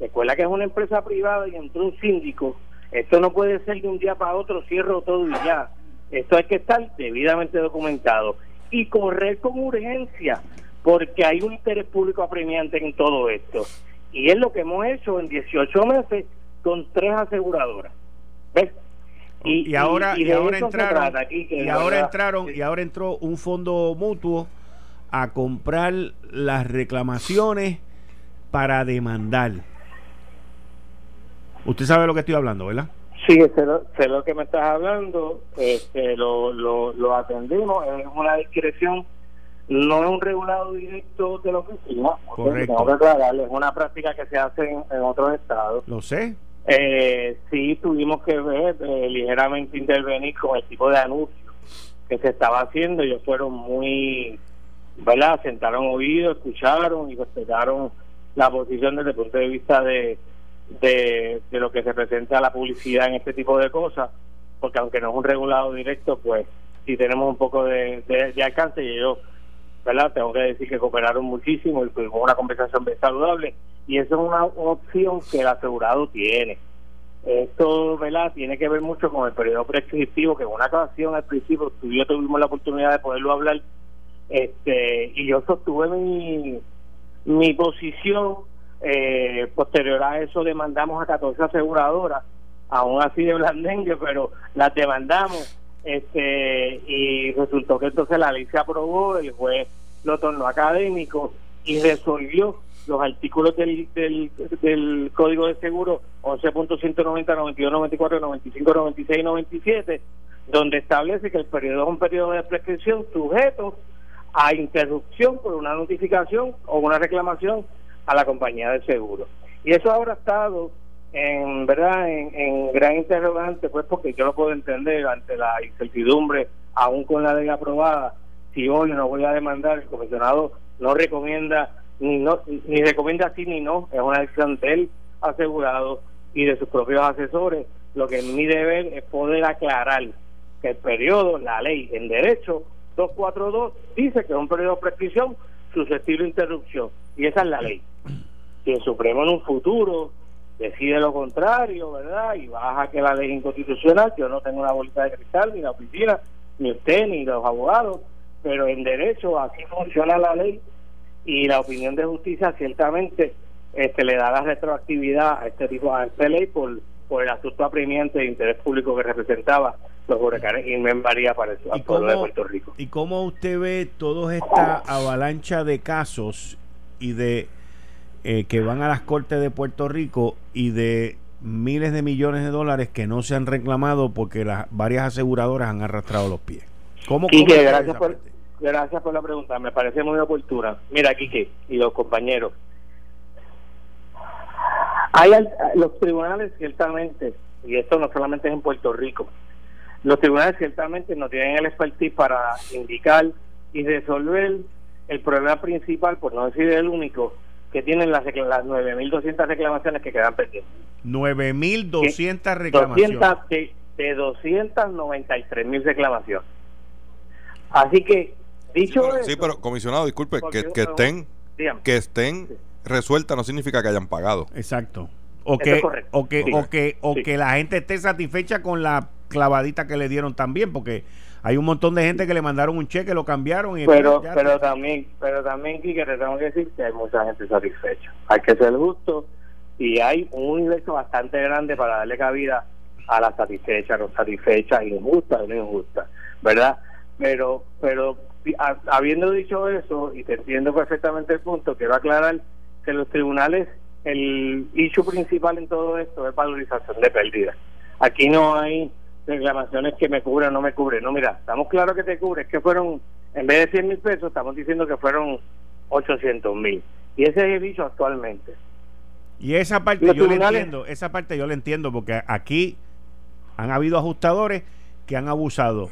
Recuerda que es una empresa privada y entró un síndico. Esto no puede ser de un día para otro, cierro todo y ya esto hay que estar debidamente documentado y correr con urgencia, porque hay un interés público apremiante en todo esto. Y es lo que hemos hecho en 18 meses con tres aseguradoras. ¿Ves? Y, ahora y, ahora entraron y ahora entraron y ahora entró un fondo mutuo a comprar las reclamaciones para demandar. Usted sabe lo que estoy hablando, ¿verdad? Sí, sé lo, que me estás hablando, este, lo, lo, lo atendimos, es una discreción, no es un regulado directo de la oficina, Correcto. tengo que aclararle, es una práctica que se hace en, otros estados. Lo sé. Eh, sí, tuvimos que ver, eh, ligeramente intervenir con el tipo de anuncio que se estaba haciendo, ellos fueron muy, ¿verdad? Sentaron oídos, escucharon y respetaron la posición desde el punto de vista de de, lo que se presenta la publicidad en este tipo de cosas, porque aunque no es un regulado directo, pues si tenemos un poco de, alcance y yo, ¿verdad? Tengo que decir que cooperaron muchísimo y tuvimos una conversación bien saludable y eso es una, opción que el asegurado tiene. Esto, ¿verdad? Tiene que ver mucho con el periodo prescriptivo, que en una ocasión al principio tú y yo tuvimos la oportunidad de poderlo hablar, este y yo sostuve mi, mi posición eh, posterior a eso demandamos a 14 aseguradoras, aún así de blandengue, pero las demandamos este y resultó que entonces la ley se aprobó, el juez lo tornó académico y resolvió los artículos del, del, Código de Seguro 11.190, 92, 94, 95, 96 y 97, donde establece que el periodo es un periodo de prescripción sujeto a interrupción por una notificación o una reclamación a la compañía de seguro. Y eso ahora ha estado en verdad en, gran interrogante, pues porque yo lo puedo entender ante la incertidumbre, aún con la ley aprobada, si hoy no voy a demandar, el comisionado no recomienda ni no ni recomienda sí ni no, es una decisión del asegurado y de sus propios asesores. Lo que es mi deber es poder aclarar que el periodo, la ley en derecho 242 dice que es un periodo de prescripción susceptible interrupción y esa es la ley. Si el Supremo en un futuro decide lo contrario, ¿verdad? Y baja que la ley es inconstitucional, yo no tengo una bolita de cristal, ni la oficina, ni usted, ni los abogados, pero en derecho así funciona la ley y la opinión de justicia ciertamente este le da la retroactividad a este tipo de esta ley por, por el asunto apremiante de interés público que representaba los huracanes y María para el pueblo de Puerto Rico. ¿Y cómo usted ve toda esta avalancha de casos y de eh, que van a las cortes de Puerto Rico y de miles de millones de dólares que no se han reclamado porque las varias aseguradoras han arrastrado los pies. ¿Cómo, Quique, gracias por, gracias por la pregunta, me parece muy oportuna. Mira, Quique y los compañeros, hay los tribunales ciertamente, y esto no solamente es en Puerto Rico, los tribunales ciertamente no tienen el expertise para indicar y resolver el problema principal, por no decir el único, que tienen las, las 9.200 reclamaciones que quedan pendientes. 9.200 reclamaciones. 200 de, de 293.000 reclamaciones. Así que, dicho sí, pero, sí, pero comisionado, disculpe, que, que, estén, que estén resueltas no significa que hayan pagado. Exacto. O que, o que, o que, o que la gente esté satisfecha con la clavadita que le dieron también, porque hay un montón de gente que le mandaron un cheque, lo cambiaron y pero pero también pero también Quique te tengo que decir que hay mucha gente satisfecha. Hay que ser justo y hay un universo bastante grande para darle cabida a la satisfecha no satisfecha injusta no injusta verdad pero pero habiendo dicho eso y te entiendo perfectamente el punto quiero aclarar que los tribunales el issue principal en todo esto es valorización de pérdidas aquí no hay reclamaciones que me cubren o no me cubren. No, mira, estamos claros que te cubre, es que fueron, en vez de 100 mil pesos, estamos diciendo que fueron 800 mil. Y ese es el dicho actualmente. Y esa parte yo la entiendo, esa parte yo la entiendo, porque aquí han habido ajustadores que han abusado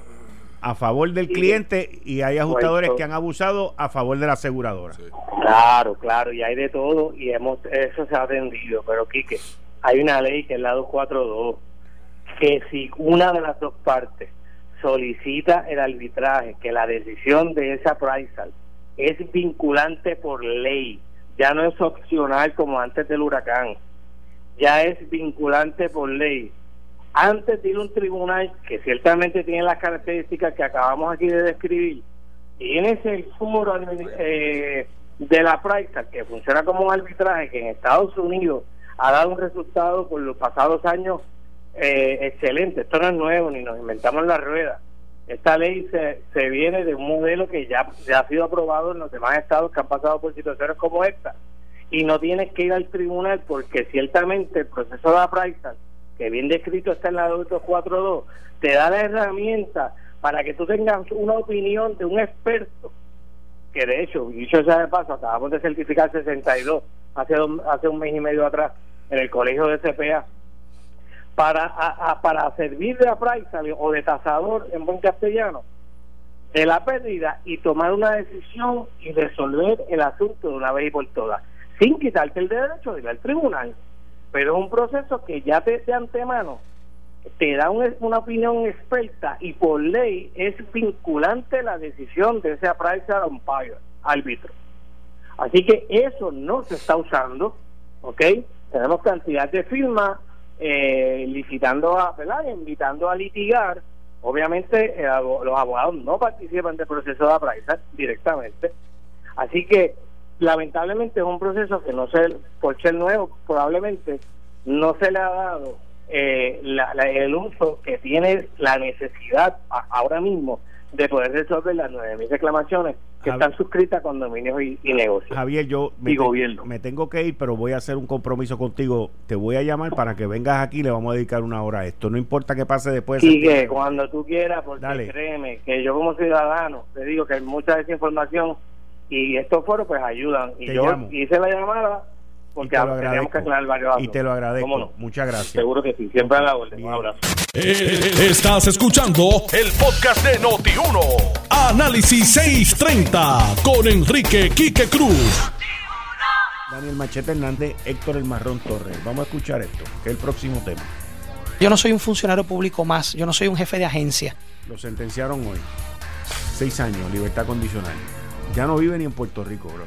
a favor del cliente y hay ajustadores que han abusado a favor de la aseguradora. Claro, claro, y hay de todo y hemos eso se ha atendido, pero Quique, hay una ley que es la 242 que si una de las dos partes solicita el arbitraje, que la decisión de esa appraisal es vinculante por ley, ya no es opcional como antes del huracán, ya es vinculante por ley. Antes de ir a un tribunal que ciertamente tiene las características que acabamos aquí de describir, tienes el foro eh, de la Price que funciona como un arbitraje que en Estados Unidos ha dado un resultado por los pasados años eh, excelente. Esto no es nuevo ni nos inventamos la rueda. Esta ley se, se viene de un modelo que ya, ya ha sido aprobado en los demás estados que han pasado por situaciones como esta. Y no tienes que ir al tribunal porque ciertamente el proceso de appraisal, que bien descrito está en la 242, te da la herramienta para que tú tengas una opinión de un experto que de hecho, dicho sea de paso, acabamos de certificar 62 hace, hace un mes y medio atrás en el colegio de CPA para, para servir de appraisal o de tasador en buen castellano de la pérdida y tomar una decisión y resolver el asunto de una vez y por todas, sin quitarte el derecho de ir al tribunal. Pero es un proceso que ya de, de antemano te da una opinión experta y por ley es vinculante la decisión de ese appraisal umpire, árbitro. Así que eso no se está usando, ¿ok? Tenemos cantidad de firmas eh, licitando a, ¿verdad? Invitando a litigar. Obviamente eh, los abogados no participan del proceso de appraisal directamente. Así que lamentablemente es un proceso que no se, por ser nuevo, probablemente no se le ha dado eh, el uso que tiene la necesidad ahora mismo de poder resolver las 9.000 reclamaciones que están suscritas con dominios y, negocios. Javier, yo me, me tengo que ir, pero voy a hacer un compromiso contigo. Te voy a llamar para que vengas aquí le vamos a dedicar una hora a esto. No importa que pase después. Sigue cuando tú quieras, porque créeme que yo como ciudadano te digo que hay mucha desinformación y estos foros pues ayudan. Y yo hice la llamada porque tenemos que aclarar varios Y te lo agradezco. Muchas gracias. Seguro que sí. Siempre a la orden. Un abrazo. Eh, estás escuchando el podcast de Noti1. Análisis 630 con Enrique Quique Cruz. Daniel Machete Hernández, Héctor El Marrón Torres. Vamos a escuchar esto, que es el próximo tema. Yo no soy un funcionario público más, yo no soy un jefe de agencia. Lo sentenciaron hoy. Seis años, libertad condicional. Ya no vive ni en Puerto Rico, bro.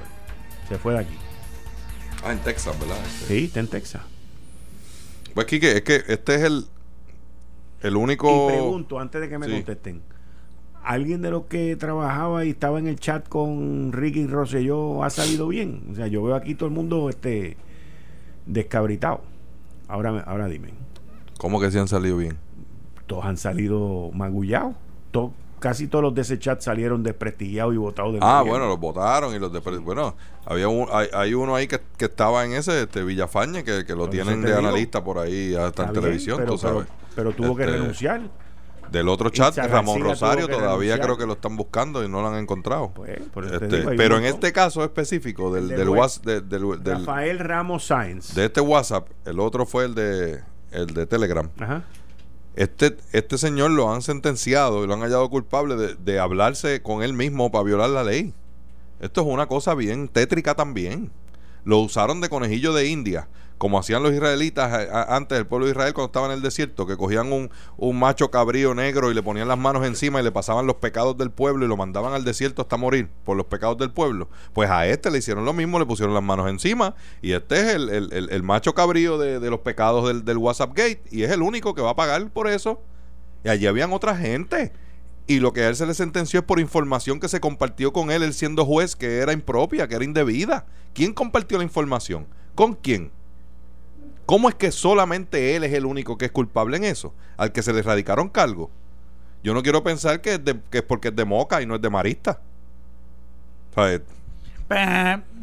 Se fue de aquí. Ah, en Texas, ¿verdad? Sí, está en Texas. Pues, Kike, es que este es el, el único. Y pregunto, antes de que me contesten, ¿alguien de los que trabajaba y estaba en el chat con Ricky Rosselló ha salido bien? O sea, yo veo aquí todo el mundo este descabritado. Ahora, ahora dime. ¿Cómo que sí han salido bien? Todos han salido magullados. Todos casi todos los de ese chat salieron desprestigiados y votados de Ah, bueno, los votaron y los Bueno, había un, hay, uno ahí que, estaba en ese, este Villafañe, que, lo tienen de analista por ahí hasta en televisión, pero, tú sabes. Pero, tuvo que este, renunciar. Del otro chat, Ramón Rosario, todavía creo que lo están buscando y no lo han encontrado. Pues, este, pero en este caso específico, del, del, WhatsApp. Rafael Ramos Sáenz. De este WhatsApp, el otro fue el de, el de Telegram. Ajá este, este señor lo han sentenciado y lo han hallado culpable de, de hablarse con él mismo para violar la ley. Esto es una cosa bien tétrica también. Lo usaron de conejillo de India como hacían los israelitas eh, antes del pueblo de Israel cuando estaba en el desierto, que cogían un, macho cabrío negro y le ponían las manos encima y le pasaban los pecados del pueblo y lo mandaban al desierto hasta morir por los pecados del pueblo. Pues a este le hicieron lo mismo, le pusieron las manos encima y este es el, el, macho cabrío de, los pecados del, del WhatsApp Gate y es el único que va a pagar por eso. Y allí habían otra gente. Y lo que a él se le sentenció es por información que se compartió con él, él siendo juez, que era impropia, que era indebida. ¿Quién compartió la información? ¿Con quién? ¿Cómo es que solamente él es el único que es culpable en eso? Al que se le radicaron cargos. Yo no quiero pensar que es, que es porque es de Moca y no es de Marista.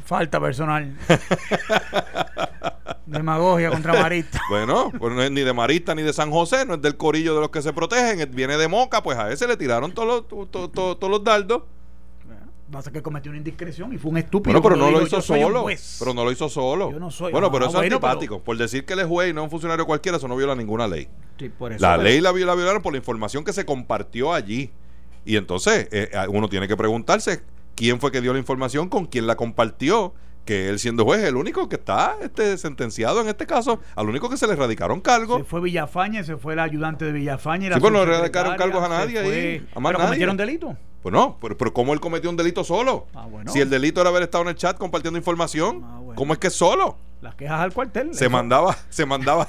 falta personal. [laughs] Demagogia contra Marista. Bueno, pues no es ni de Marista ni de San José, no es del corillo de los que se protegen, viene de Moca, pues a ese le tiraron todos los, todos los dardos pasa que cometió una indiscreción y fue un estúpido. Bueno, pero no lo hizo solo. Pero no lo hizo solo. Yo no soy. Bueno, pero eso es antipático. Por decir que él es juez y no es un funcionario cualquiera, eso no viola ninguna ley. Sí, por eso, la ley la, violaron por la información que se compartió allí. Y entonces eh, eh, uno tiene que preguntarse quién fue que dio la información, con quién la compartió que él siendo juez es el único que está este, sentenciado en este caso, al único que se le radicaron cargos. Se fue Villafaña, se fue el ayudante de Villafaña. Sí, pues no le radicaron cargos a nadie ahí. A ¿Pero cometieron delito? Pues no, pero, pero, ¿cómo él cometió un delito solo? Ah, bueno. Si el delito era haber estado en el chat compartiendo información, ah, ¿cómo es que solo? Las quejas al cuartel. Se mandaba, se mandaba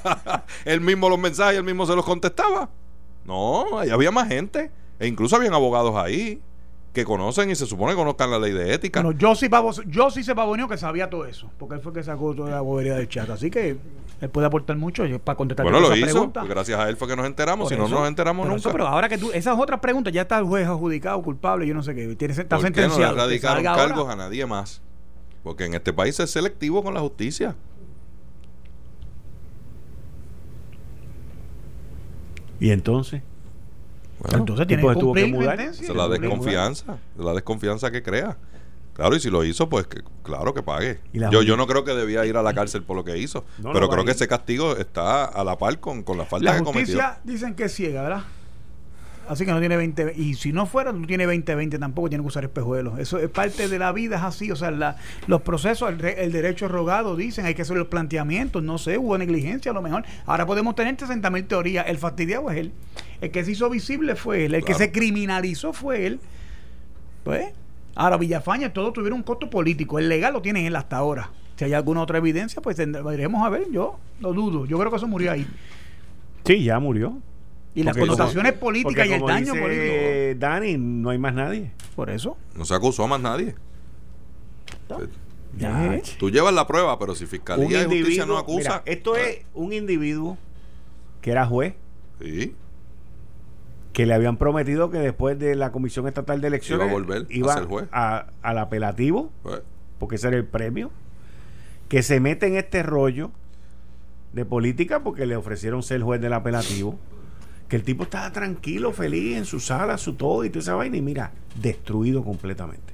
[laughs] él mismo los mensajes, él mismo se los contestaba. No, ahí había más gente. E incluso habían abogados ahí. Que conocen y se supone que conozcan la ley de ética. Bueno, yo sí, yo sí se pavoneó que sabía todo eso, porque él fue que sacó toda la bobería del chat. Así que él puede aportar mucho para contestar bueno, lo hizo, gracias a él fue que nos enteramos, si no, no nos enteramos nunca. pero ahora que tú, esas otras preguntas, ya está el juez adjudicado, culpable, yo no sé qué, tiene, está ¿Por sentenciado. no le erradicaron cargos a nadie más? Porque en este país es selectivo con la justicia. ¿Y entonces? Entonces tiene que cumplir que la desconfianza, la desconfianza que crea. Claro, y si lo hizo, pues claro que pague. Yo, yo no creo que debía ir a la cárcel por lo que hizo, pero creo que ese castigo está a la par con, con la falta que cometió. La justicia dicen que es ciega, ¿verdad? Así que no tiene 20 y si no fuera no tiene 20 20 tampoco tiene que usar espejuelos. Eso es parte de la vida, es así, o sea, la, los procesos, el, el, derecho rogado dicen, hay que hacer los planteamientos, no sé, hubo negligencia a lo mejor. Ahora podemos tener 60 mil teorías, el fastidiado es él. El que se hizo visible fue él, el que se criminalizó fue él. Pues Ahora, Villafaña, todo tuvieron un costo político. El legal lo tiene él hasta ahora. Si hay alguna otra evidencia, pues veremos a ver. Yo lo dudo. Yo creo que eso murió ahí. Sí, ya murió. Y las connotaciones políticas y el daño político. Dani, no hay más nadie. Por eso. No se acusó a más nadie. Ya. Tú llevas la prueba, pero si Fiscalía y Justicia no acusa. esto es un individuo que era juez. Sí que le habían prometido que después de la Comisión Estatal de Elecciones iba a volver a ser juez. al apelativo, pues. porque ese era el premio, que se mete en este rollo de política porque le ofrecieron ser juez del apelativo, que el tipo estaba tranquilo, feliz en su sala, su todo y toda esa vaina y mira, destruido completamente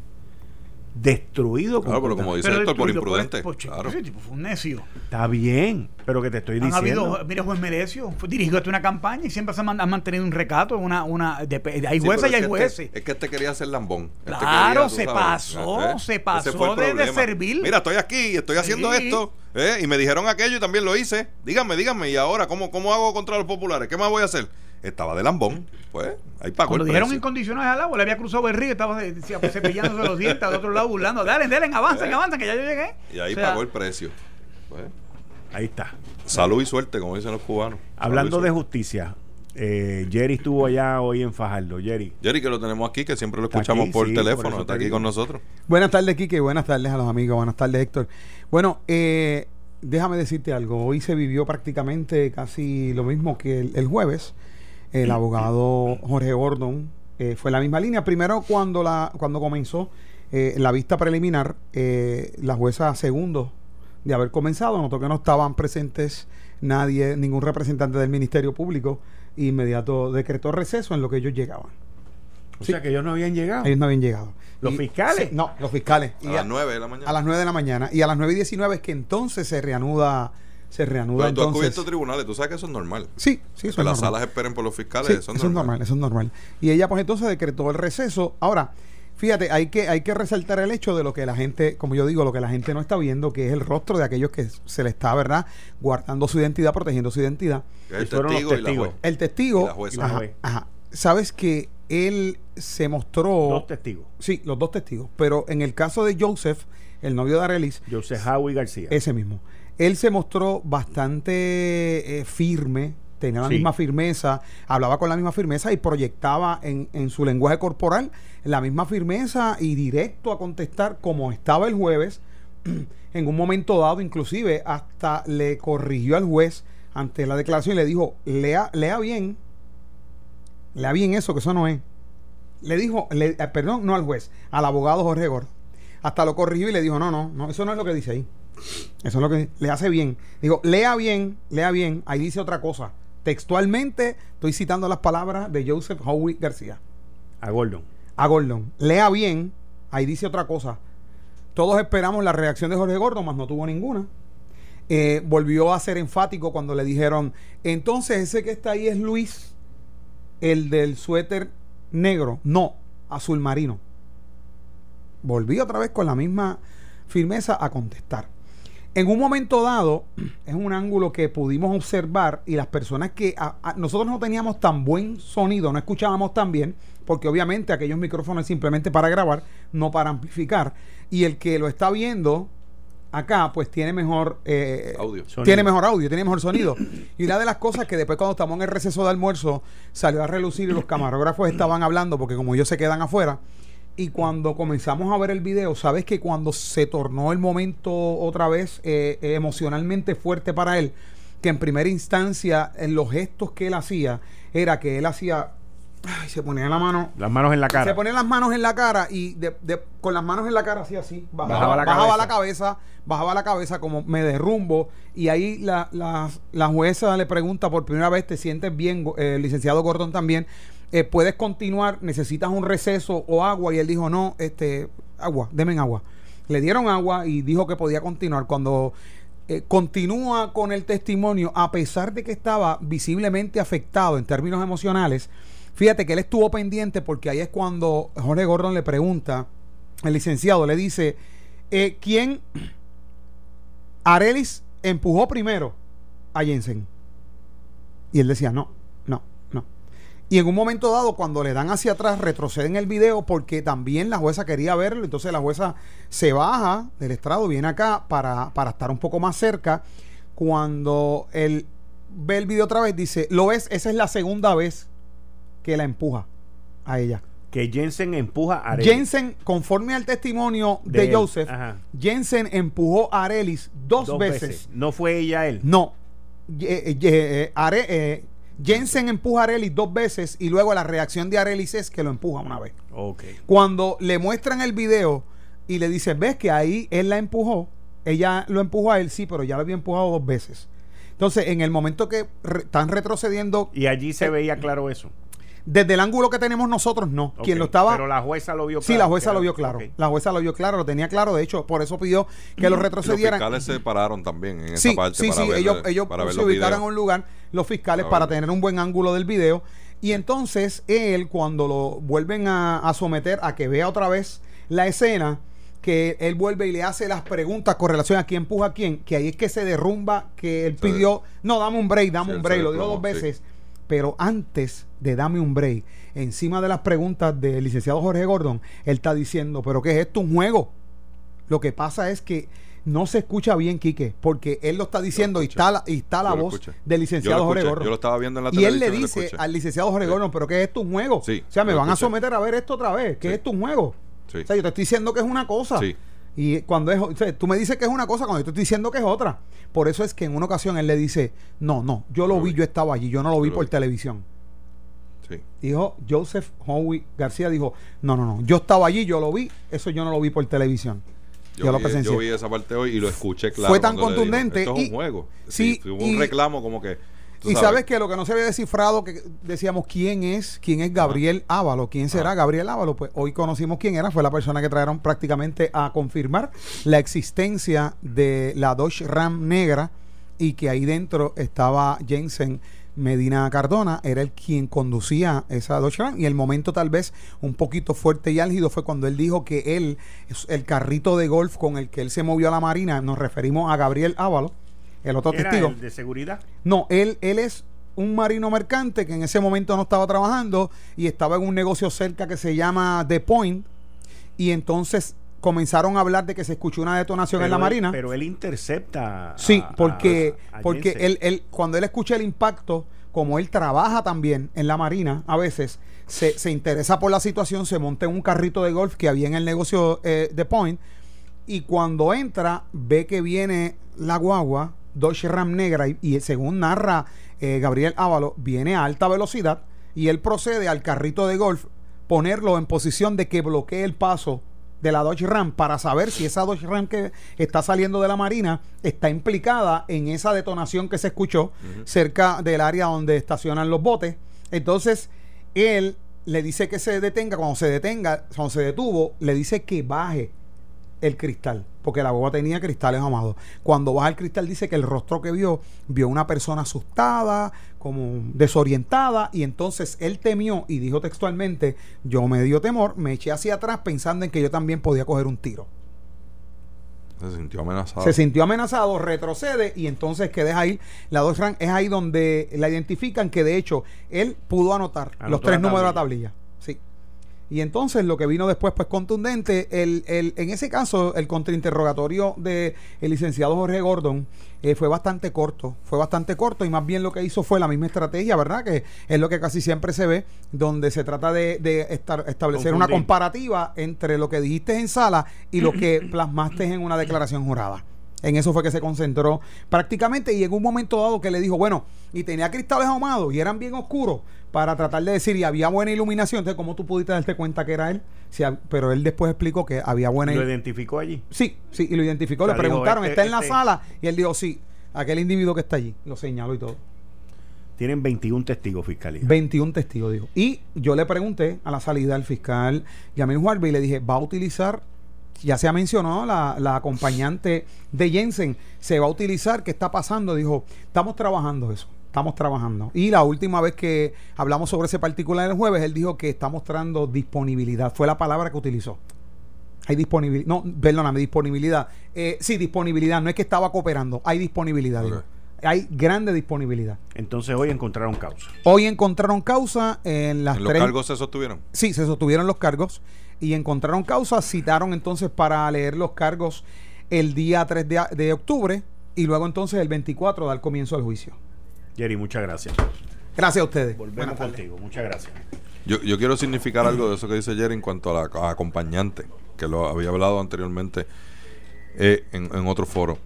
destruido. Claro, pero como dice esto, por imprudente. claro. Ese tipo fue un necio. Está bien, pero que te estoy diciendo. Habido, mira, juez Merecio, dirigió una campaña y siempre se ha mantenido un recato. Una, una, de, hay jueces y hay este- jueces. es que este quería ser lambón. Este claro, se, pasó, ¿eh? se pasó, de, servir. Mira, estoy aquí, estoy haciendo esto. ¿eh? Y me dijeron aquello y también lo hice. Díganme, díganme, ¿y ahora cómo, cómo hago contra los populares? ¿Qué más voy a hacer? Estaba de lambón. Pues ahí pagó. Cuando dijeron incondicionales al agua, le había cruzado el río, estaba pues, cepillándose los dientes al otro lado burlando. Dale, dale, avancen, pues, avancen, que ya yo llegué. Y ahí pagó el precio. Pues, ahí está. Salud y suerte, como dicen los cubanos. Hablando de justicia, eh, Jerry estuvo allá hoy en Fajardo. Jerry. Jerry, que lo tenemos aquí, que siempre lo escuchamos por teléfono, está aquí con nosotros. Buenas tardes, Kike. Buenas tardes a los amigos. Buenas tardes, Héctor. Bueno, eh, déjame decirte algo. Hoy se vivió prácticamente casi lo mismo que el jueves el abogado Jorge Gordon eh, fue la misma línea. Primero, cuando, la, cuando comenzó eh, la vista preliminar, eh, la jueza segundo de haber comenzado notó que no estaban presentes nadie, ningún representante del Ministerio Público. Inmediato decretó receso en lo que ellos llegaban. O sea que ellos no habían llegado. Ellos no habían llegado. ¿Los fiscales? no, los fiscales. A las 9 de la mañana. A las 9 de la mañana. Y a las 9 y 19 es que entonces se reanuda se reanuda Pero tú has cubierto tribunales, tú sabes que eso es normal. Sí, sí, eso que las salas esperen por los fiscales, eso, es, normal. Eso es normal. Y ella pues entonces decretó el receso. Ahora, fíjate, hay que, hay que resaltar el hecho de lo que la gente, como yo digo, lo que la gente no está viendo, que es el rostro de aquellos que se le está, ¿verdad?, guardando su identidad, protegiendo su identidad. El testigo, y la El testigo. ajá, Sabes que él se mostró. Dos testigos. Sí, los dos testigos. Pero en el caso de Joseph, el novio de Arelis. Joseph Howie García. Ese mismo él se mostró bastante eh, firme, tenía la misma firmeza, hablaba con la misma firmeza y proyectaba en, en, su lenguaje corporal la misma firmeza y directo a contestar como estaba el jueves. [clears throat] en un momento dado, inclusive, hasta le corrigió al juez ante la declaración y le dijo, lea, lea bien, lea bien eso, que eso no es. Le dijo, le, eh, perdón, no al juez, al abogado Jorge. Hasta lo corrigió y le dijo, no, no, no, eso no es lo que dice ahí. Eso es lo que le hace bien. Digo, lea bien, lea bien. Ahí dice otra cosa. Textualmente estoy citando las palabras de Joseph Howie García. A Gordon. A Gordon. Lea bien. Ahí dice otra cosa. Todos esperamos la reacción de Jorge Gordon, mas no tuvo ninguna. Eh, volvió a ser enfático cuando le dijeron, entonces ese que está ahí es Luis, el del suéter negro. No, azul marino. Volví otra vez con la misma firmeza a contestar. En un momento dado, [clears throat] es un ángulo que pudimos observar y las personas que nosotros no teníamos tan buen sonido, no escuchábamos tan bien, porque obviamente aquellos micrófonos simplemente para grabar, no para amplificar. Y el que lo está viendo acá, pues tiene mejor eh, audio. Tiene mejor audio, tiene mejor sonido. Y una de las cosas que después cuando estamos en el receso de almuerzo salió a relucir y los camarógrafos estaban hablando, porque como ellos se quedan afuera, y cuando comenzamos a ver el video, sabes que cuando se tornó el momento otra vez eh, emocionalmente fuerte para él, que en primera instancia en los gestos que él hacía era que él hacía Ay, se ponía la mano. Las manos en la cara. Se ponía las manos en la cara y de, con las manos en la cara así, así. Bajaba, la, cabeza. bajaba la cabeza como me derrumbo. Y ahí la, la, jueza le pregunta por primera vez, ¿te sientes bien? Eh, licenciado Gordon también. Eh, ¿Puedes continuar? ¿Necesitas un receso o agua? Y él dijo, no, este, agua, denme agua. Le dieron agua y dijo que podía continuar. Cuando eh, continúa con el testimonio, a pesar de que estaba visiblemente afectado en términos emocionales, Fíjate que él estuvo pendiente porque ahí es cuando Jorge Gordon le pregunta, el licenciado le dice, eh, ¿quién Arelis empujó primero a Jensen? Y él decía, no. Y en un momento dado, cuando le dan hacia atrás, retroceden el video porque también la jueza quería verlo. Entonces la jueza se baja del estrado, viene acá para, para estar un poco más cerca. Cuando él ve el video otra vez, dice, lo ves, esa es la segunda vez que la empuja a ella. Que Jensen empuja a Arelis. Jensen, conforme al testimonio de, Joseph, Jensen empujó a Arelis dos, veces. ¿No fue ella él? No. Eh, eh, eh, Jensen empuja a Arelis dos veces y luego la reacción de Arelis es que lo empuja una vez. Okay. Cuando le muestran el video y le dicen, ves que ahí él la empujó, ella lo empujó a él, sí, pero ya lo había empujado dos veces. Entonces, en el momento que están retrocediendo... Y allí se veía claro eso. Desde el ángulo que tenemos nosotros, no. Quien lo estaba. Pero la jueza lo vio claro. Sí, la jueza lo vio claro. La jueza lo vio claro, lo tenía claro. De hecho, por eso pidió que lo retrocedieran. los fiscales se pararon también en sí, esa parte. Sí, sí, ellos, ellos se ubicaron en un lugar, los fiscales, para, tener un buen ángulo del video. Y entonces, él, cuando lo vuelven a, someter a que vea otra vez la escena, que él vuelve y le hace las preguntas con relación a quién empuja a quién, que ahí es que se derrumba, que él pidió, no, dame un break, dame un break, lo dijo dos veces. Pero antes de dame un break, encima de las preguntas del licenciado Jorge Gordon, él está diciendo, pero ¿qué es esto? Un juego. Lo que pasa es que no se escucha bien, Quique, porque él lo está diciendo y está la, y está la voz del licenciado Jorge Gordon. Yo lo estaba viendo en la y él le dice al licenciado Jorge Gordon, pero ¿qué es esto? Un juego. o sea, me van a someter a ver esto otra vez. ¿Qué es esto? Un juego. O sea, yo te estoy diciendo que es una cosa. Y cuando es, o sea, tú me dices que es una cosa cuando yo te estoy diciendo que es otra. Por eso es que en una ocasión él le dice, no, no, yo lo vi, yo estaba allí, yo no lo vi por televisión. Sí. Dijo Joseph Howie García, dijo, no, no, no, yo estaba allí, yo lo vi, eso yo no lo vi por televisión. Yo, lo presencié. Yo vi esa parte hoy y lo escuché claro. Fue tan contundente. Esto es un juego. Sí, hubo un reclamo como que y sabes. que lo que no se había descifrado, que decíamos quién es, quién es Gabriel Ávalo, quién será Gabriel Ávalo, pues hoy conocimos quién era, fue la persona que trajeron prácticamente a confirmar la existencia de la Dodge Ram negra y que ahí dentro estaba Jensen Medina Cardona, era el quien conducía esa Dodge Ram. Y el momento tal vez un poquito fuerte y álgido fue cuando él dijo que él, el carrito de golf con el que él se movió a la Marina, nos referimos a Gabriel Ávalo, el otro testigo. de seguridad? No, él, él es un marino mercante que en ese momento no estaba trabajando y estaba en un negocio cerca que se llama The Point. Y entonces comenzaron a hablar de que se escuchó una detonación en la marina. Pero él intercepta. Sí, porque, porque él, él, cuando él escucha el impacto, como él trabaja también en la marina, a veces se, se interesa por la situación, se monta en un carrito de golf que había en el negocio eh, The Point. Y cuando entra, ve que viene la guagua Dodge Ram negra y, según narra eh, Gabriel Ávalo, viene a alta velocidad y él procede al carrito de golf ponerlo en posición de que bloquee el paso de la Dodge Ram para saber si esa Dodge Ram que está saliendo de la Marina está implicada en esa detonación que se escuchó cerca del área donde estacionan los botes. Entonces, él le dice que se detenga, cuando se detenga, cuando se detuvo, le dice que baje el cristal, porque la boba tenía cristales amados. Cuando baja el cristal dice que el rostro que vio, vio una persona asustada, como desorientada, y entonces él temió y dijo textualmente, yo me dio temor, me eché hacia atrás pensando en que yo también podía coger un tiro. Se sintió amenazado. Se sintió amenazado, retrocede y entonces que deja ahí. La dos es ahí donde la identifican que de hecho él pudo anotar los tres números de la tablilla. Y entonces lo que vino después, pues contundente, el, el, en ese caso, el contrainterrogatorio del el licenciado Jorge Gordon eh, fue bastante corto, fue bastante corto y más bien lo que hizo fue la misma estrategia, ¿verdad? Que es lo que casi siempre se ve, donde se trata de, de estar, establecer una comparativa entre lo que dijiste en sala y lo que [clears throat] plasmaste en una declaración jurada. En eso fue que se concentró prácticamente y en un momento dado que le dijo, bueno, y tenía cristales ahumados y eran bien oscuros para tratar de decir, y había buena iluminación, entonces ¿cómo tú pudiste darte cuenta que era él? pero él después explicó que había buena ¿Lo identificó allí? Sí, sí, y lo identificó, le preguntaron, este, ¿está en la este sala? Y él dijo, sí, aquel individuo que está allí, lo señaló y todo. Tienen 21 testigos fiscalía. 21 testigos, dijo. Y yo le pregunté a la salida al fiscal Yamil Juarbe y le dije, ¿va a utilizar ya se ha mencionado la, la, acompañante de Jensen, se va a utilizar, ¿qué está pasando? Dijo, estamos trabajando eso, estamos trabajando. Y la última vez que hablamos sobre ese particular el jueves, él dijo que está mostrando disponibilidad, fue la palabra que utilizó. Hay disponibilidad, no, perdóname, disponibilidad. Eh, sí, disponibilidad, no es que estaba cooperando, hay disponibilidad. Hay grande disponibilidad. Entonces hoy encontraron causa. Hoy encontraron causa en las ¿En los cargos se sostuvieron? Sí, se sostuvieron los cargos y encontraron causa, citaron entonces para leer los cargos el día 3 de, octubre y luego entonces el 24 dar comienzo al juicio. Jerry, muchas gracias. Gracias a ustedes. Volvemos contigo. Muchas gracias. Yo, yo quiero significar algo de eso que dice Jerry en cuanto a la acompañante, que lo había hablado anteriormente eh, en, en, otro foro.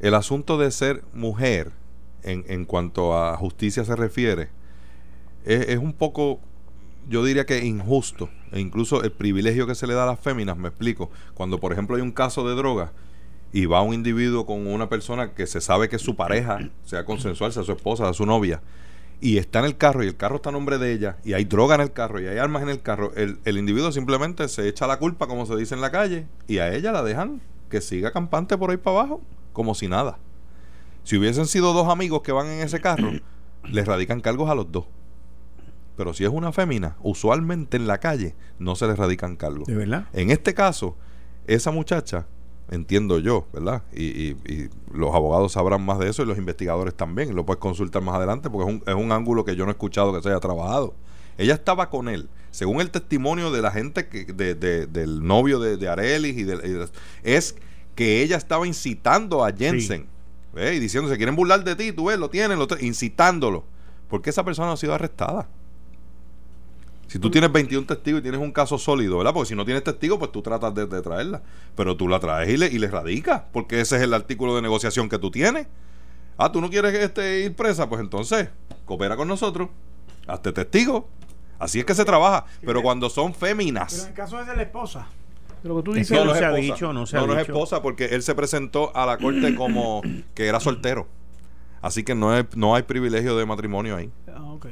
El asunto de ser mujer, en, en cuanto a justicia se refiere, es, es un poco yo diría que injusto, e incluso el privilegio que se le da a las féminas, me explico, cuando por ejemplo hay un caso de droga y va un individuo con una persona que se sabe que es su pareja, sea consensual, sea su esposa, sea su novia, y está en el carro y el carro está a nombre de ella, y hay droga en el carro y hay armas en el carro, el, el individuo simplemente se echa la culpa, como se dice en la calle, y a ella la dejan que siga campante por ahí para abajo, como si nada. Si hubiesen sido dos amigos que van en ese carro, [clears throat] les radican cargos a los dos. Pero si es una fémina, usualmente en la calle no se le radican cargos. ¿De verdad? En este caso, esa muchacha, entiendo yo, ¿verdad? Y, los abogados sabrán más de eso y los investigadores también. Lo puedes consultar más adelante porque es un, es un ángulo que yo no he escuchado que se haya trabajado. Ella estaba con él, según el testimonio de la gente que, de, del novio de, de Arelis y, de, es que ella estaba incitando a Jensen y diciendo se quieren burlar de ti, tú ves, lo tienen, lo incitándolo. Porque esa persona ha sido arrestada. Si tú tienes 21 testigos y tienes un caso sólido, ¿verdad? Porque si no tienes testigos, pues tú tratas de, traerla. Pero tú la traes y le, y le radicas, porque ese es el artículo de negociación que tú tienes. Ah, tú no quieres este, ir presa, pues entonces coopera con nosotros, hazte testigo. Así es que se trabaja. Pero cuando son féminas. Pero en el caso de la esposa. Lo que tú dices, no, se ha dicho, no se no, no es esposa porque él se presentó a la corte [coughs] como que era soltero. Así que no, es, no hay privilegio de matrimonio ahí. Ah, ok.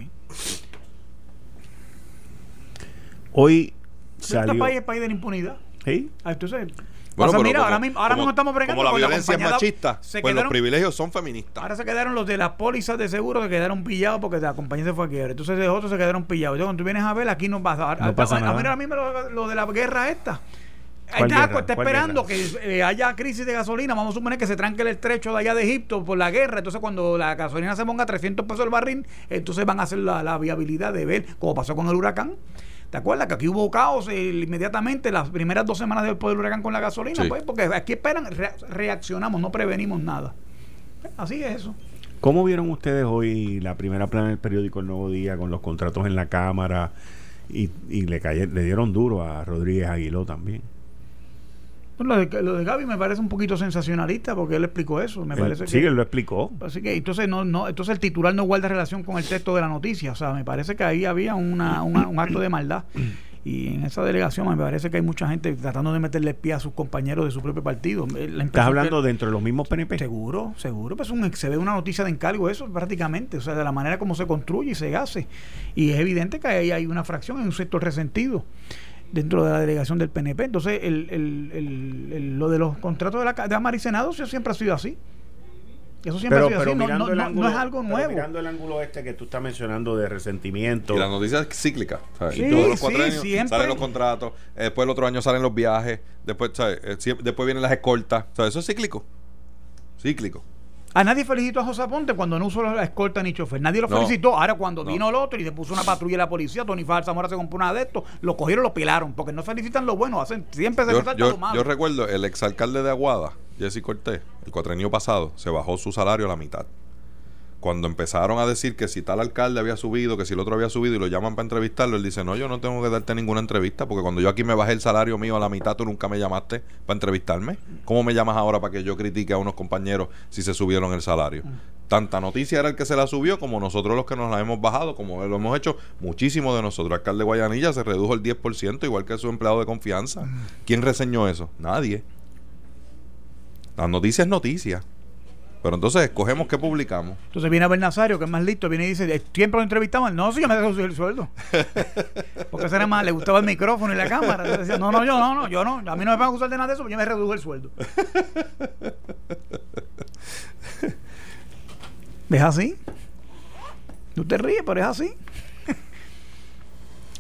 Hoy salió... Este país es país de la impunidad. ¿Sí? Ah, entonces... Bueno, mira, ahora mismo, ahora mismo estamos bregando Como la violencia es machista, pues los privilegios son feministas. Ahora se quedaron los de las pólizas de seguro que quedaron pillados porque la compañía se fue a quiebra. Entonces los otros se quedaron pillados. Entonces, cuando tú vienes a ver, aquí no pasa, no pasa nada. A ver, ahora mismo lo, de la guerra esta. Está, está esperando que eh, haya crisis de gasolina. Vamos a suponer que se tranque el estrecho de allá de Egipto por la guerra. Entonces, cuando la gasolina se ponga a 300 pesos el barril, entonces van a hacer la, la viabilidad de ver, como pasó con el huracán ¿Te acuerdas que aquí hubo caos inmediatamente las primeras dos semanas después del huracán con la gasolina? Pues porque aquí esperan, reaccionamos, no prevenimos nada. Así es eso. ¿Cómo vieron ustedes hoy la primera plana del periódico El Nuevo Día con los contratos en la Cámara y, le, le dieron duro a Rodríguez Aguiló también? Lo, de, lo de Gaby me parece un poquito sensacionalista porque él explicó eso. Me parece sí, él lo explicó. Así que entonces no, no, entonces el titular no guarda relación con el texto de la noticia. O sea, me parece que ahí había una, un acto de maldad. Y en esa delegación me parece que hay mucha gente tratando de meterle pie a sus compañeros de su propio partido. ¿Estás hablando dentro de los mismos PNP? Seguro, seguro. Pues un, se ve una noticia de encargo eso prácticamente. O sea, de la manera como se construye y se hace. Y es evidente que ahí hay una fracción en un sector resentido dentro de la delegación del PNP. Entonces, el, el, el, lo de los contratos de la Cámara y Senado siempre ha sido así. Eso siempre ha sido así. No, no, es algo nuevo. Mirando el ángulo este que tú estás mencionando de resentimiento. Y la noticia es cíclica. Sí, todos los cuatro años salen los contratos, eh, después el otro año salen los viajes, después, ¿sabes? Eh, después vienen las escoltas. ¿sabes? Eso es cíclico. Cíclico. A nadie felicitó a José Aponte cuando no usó la escolta ni chofer. Nadie lo felicitó. Ahora cuando vino el otro y se puso una patrulla de la policía, Tony Zamora se compró una de estos, lo cogieron lo pilaron. Porque no felicitan lo bueno, hacen, siempre se yo, yo, lo malo. Yo recuerdo el exalcalde de Aguada, Jesse Cortés, el cuatrenio pasado, se bajó su salario a la mitad cuando empezaron a decir que si tal alcalde había subido, que si el otro había subido y lo llaman para entrevistarlo, él dice, no, yo no tengo que darte ninguna entrevista porque cuando yo aquí me bajé el salario mío a la mitad, tú nunca me llamaste para entrevistarme. ¿Cómo me llamas ahora para que yo critique a unos compañeros si se subieron el salario? Tanta noticia era el que se la subió como nosotros los que nos la hemos bajado, como lo hemos hecho muchísimo de nosotros. El alcalde de Guayanilla se redujo el 10%, igual que su empleado de confianza. ¿Quién reseñó eso? Nadie. La noticia es noticia. Pero entonces escogemos qué publicamos. Entonces viene Abel Nazario, que es más listo, viene y dice, ¿siempre lo entrevistamos? No, sí, yo me dejo subir el sueldo. [laughs] Porque ese era más, le gustaba el micrófono y la cámara. Entonces decía, no, no, yo no, no, yo no. A mí no me van a acusar de nada de eso, porque yo me redujo el sueldo. [laughs] ¿Es así? Tú te ríes, pero es así.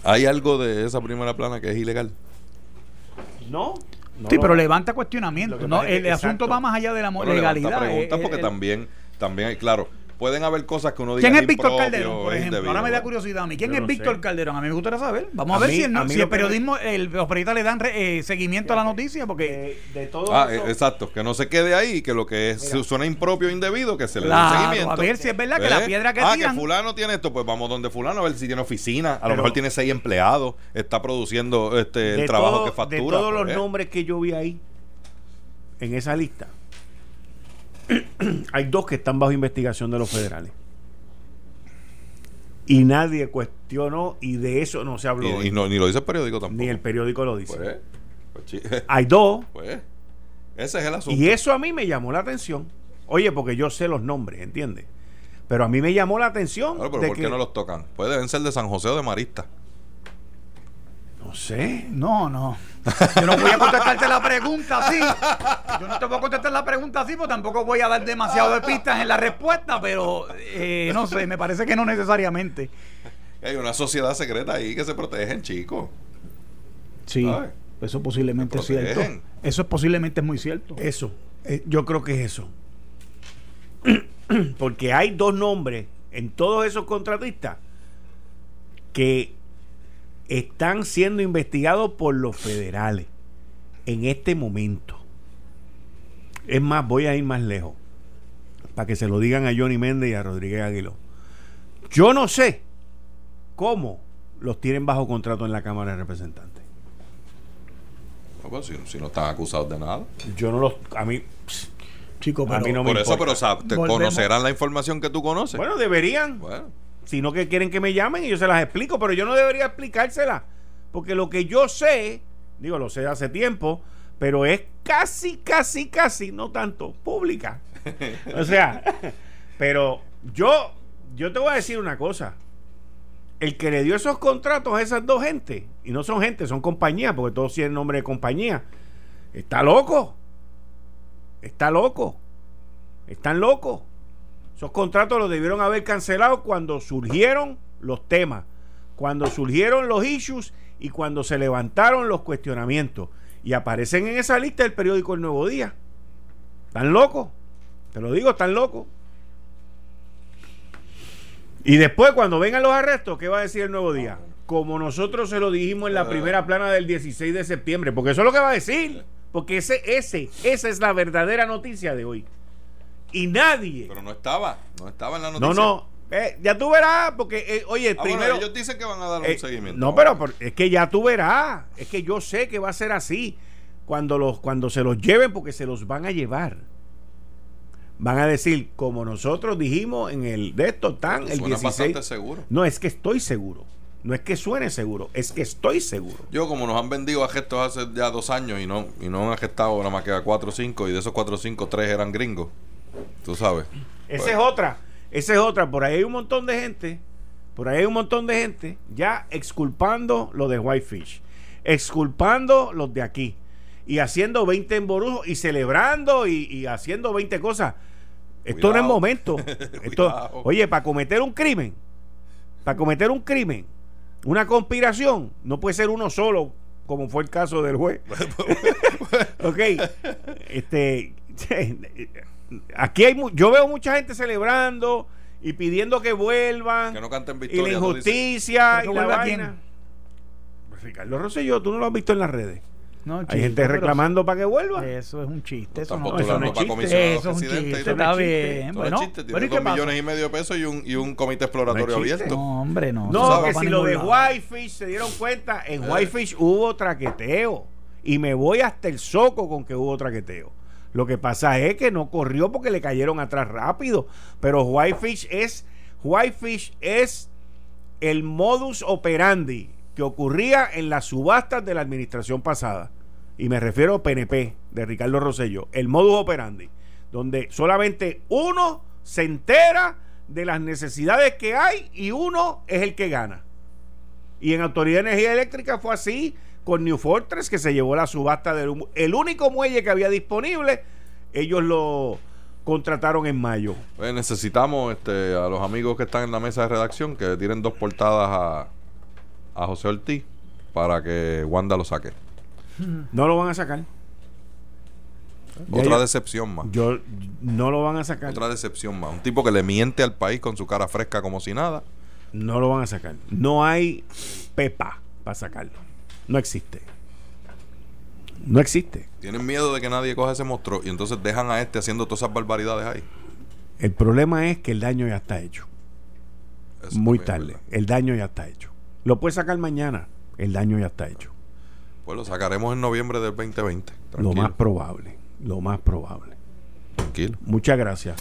¿Hay algo de esa primera plana que es ilegal? No sí, pero levanta cuestionamiento. No, el asunto va más allá de la legalidad. Preguntas porque también, también, claro, pueden haber cosas que uno diga. ¿Quién es Víctor Calderón, por ejemplo? Ahora me da curiosidad a mí. ¿Quién es Víctor Calderón? A mí me gustaría saber. Vamos a, ver si, el, si el periodismo, el, los periodistas le dan eh, seguimiento a la noticia, porque de, todo Ah, exacto, que no se quede ahí, que lo que es, suena impropio o indebido, que se le dé seguimiento. A ver si es verdad que la piedra que ah, que fulano tiene esto, pues vamos donde fulano a ver si tiene oficina, a lo mejor tiene seis empleados, está produciendo este el trabajo que factura. De todos los nombres que yo vi ahí en esa lista, [clears throat] hay dos que están bajo investigación de los federales y nadie cuestionó y de eso no se habló. Y, ni lo dice el periódico tampoco. Ni el periódico lo dice. Pues, pues, [laughs] Hay dos. Pues, ese es el asunto. Y eso a mí me llamó la atención. Oye, porque yo sé los nombres, ¿entiendes? Pero a mí me llamó la atención. pero ¿por qué no los tocan? Pueden ser de San José o de Marista. No sé. No, no. Yo no voy a contestarte la pregunta así. Yo no te voy a contestar la pregunta así, porque tampoco voy a dar demasiado de pistas en la respuesta, pero eh, no sé, me parece que no necesariamente. Hay una sociedad secreta ahí que se protegen, chicos. Sí, eso posiblemente es cierto. Eso es posiblemente es muy cierto. Eso, eh, yo creo que es eso. [clears throat] Porque hay dos nombres en todos esos contratistas que están siendo investigados por los federales en este momento. Es más, voy a ir más lejos para que se lo digan a Johnny Méndez y a Rodríguez Aguiló. Yo no sé cómo los tienen bajo contrato en la Cámara de Representantes. si, no están acusados de nada. Yo no los. A mí. Chico, a mí no por eso, pero te conocerán la información que tú conoces. Bueno, deberían. Bueno sino que quieren que me llamen y yo se las explico, pero yo no debería explicársela, porque lo que yo sé, digo, lo sé hace tiempo, pero es casi, casi, casi, no tanto, pública. o sea, [laughs] pero yo, yo te voy a decir una cosa. El que le dio esos contratos a esas dos gente, y no son gente, son compañías, porque todos tienen nombre de compañía, está loco. Está loco. Están locos. Esos contratos los debieron haber cancelado cuando surgieron los temas, cuando surgieron los issues y cuando se levantaron los cuestionamientos. Y aparecen en esa lista del periódico El Nuevo Día. Están locos. Te lo digo, están locos. Y después, cuando vengan los arrestos, ¿qué va a decir el Nuevo Día? Como nosotros se lo dijimos en la primera plana del 16 de septiembre. Porque eso es lo que va a decir. Porque ese, ese, esa es la verdadera noticia de hoy y nadie. Pero no estaba, no estaba en la noticia. No, no. Eh, ya tú verás, porque, eh, oye, ah, primero. ellos dicen que van a dar un eh, seguimiento. No, pero es que ya tú verás. Es que yo sé que va a ser así. Cuando, los, cuando se los lleven, porque se los van a llevar. Van a decir, como nosotros dijimos en el de esto, tan el 16. seguro. No, es que estoy seguro. No es que suene seguro, es que estoy seguro. Yo, como nos han vendido a gestos hace ya dos años y no, y no han gestado nada más que a cuatro o cinco, y de esos cuatro o cinco, tres eran gringos. Tú sabes. Esa es otra. Esa es otra. Por ahí hay un montón de gente. Por ahí hay un montón de gente ya exculpando lo de Whitefish. Exculpando los de aquí. Y haciendo 20 emborujos y celebrando y, haciendo 20 cosas. Esto no es momento. [laughs] Esto, oye, para cometer un crimen, para cometer un crimen, una conspiración, no puede ser uno solo, como fue el caso del juez. [laughs] [laughs] ok. Este aquí hay yo veo mucha gente celebrando y pidiendo que vuelvan. Que no canten victoria. Y la injusticia y la vaina. Pues Ricardo Rosselló, tú no lo has visto en las redes. No, Hay gente reclamando para que vuelva. Eso es un chiste. Eso no, eso no es chiste. Eso es un chiste. Está bien. Bueno, tiene dos millones y medio de pesos y un, y un comité exploratorio abierto. No, hombre, no. No, que si lo de Whitefish se dieron cuenta, en eh. Whitefish hubo traqueteo. Y me voy hasta el soco con que hubo traqueteo. Lo que pasa es que no corrió porque le cayeron atrás rápido. Pero Whitefish es, Whitefish es el modus operandi que ocurría en las subastas de la administración pasada. Y me refiero a PNP de Ricardo Rosello. El modus operandi. Donde solamente uno se entera de las necesidades que hay y uno es el que gana. Y en Autoridad de Energía Eléctrica fue así con New Fortress que se llevó la subasta del el único muelle que había disponible, ellos lo contrataron en mayo. Pues necesitamos este, a los amigos que están en la mesa de redacción que tienen dos portadas a, a José Ortiz para que Wanda lo saque. No lo van a sacar. Otra decepción más. Yo no lo van a sacar. Otra decepción más. Un tipo que le miente al país con su cara fresca como si nada. No lo van a sacar. No hay pepa para sacarlo. No existe. No existe. Tienen miedo de que nadie coja ese monstruo y entonces dejan a este haciendo todas esas barbaridades ahí. El problema es que el daño ya está hecho. Muy tarde. El daño ya está hecho. Lo puede sacar mañana. El daño ya está hecho. Pues lo sacaremos en noviembre del 2020. Lo más probable. Lo más probable. Tranquilo. Muchas gracias.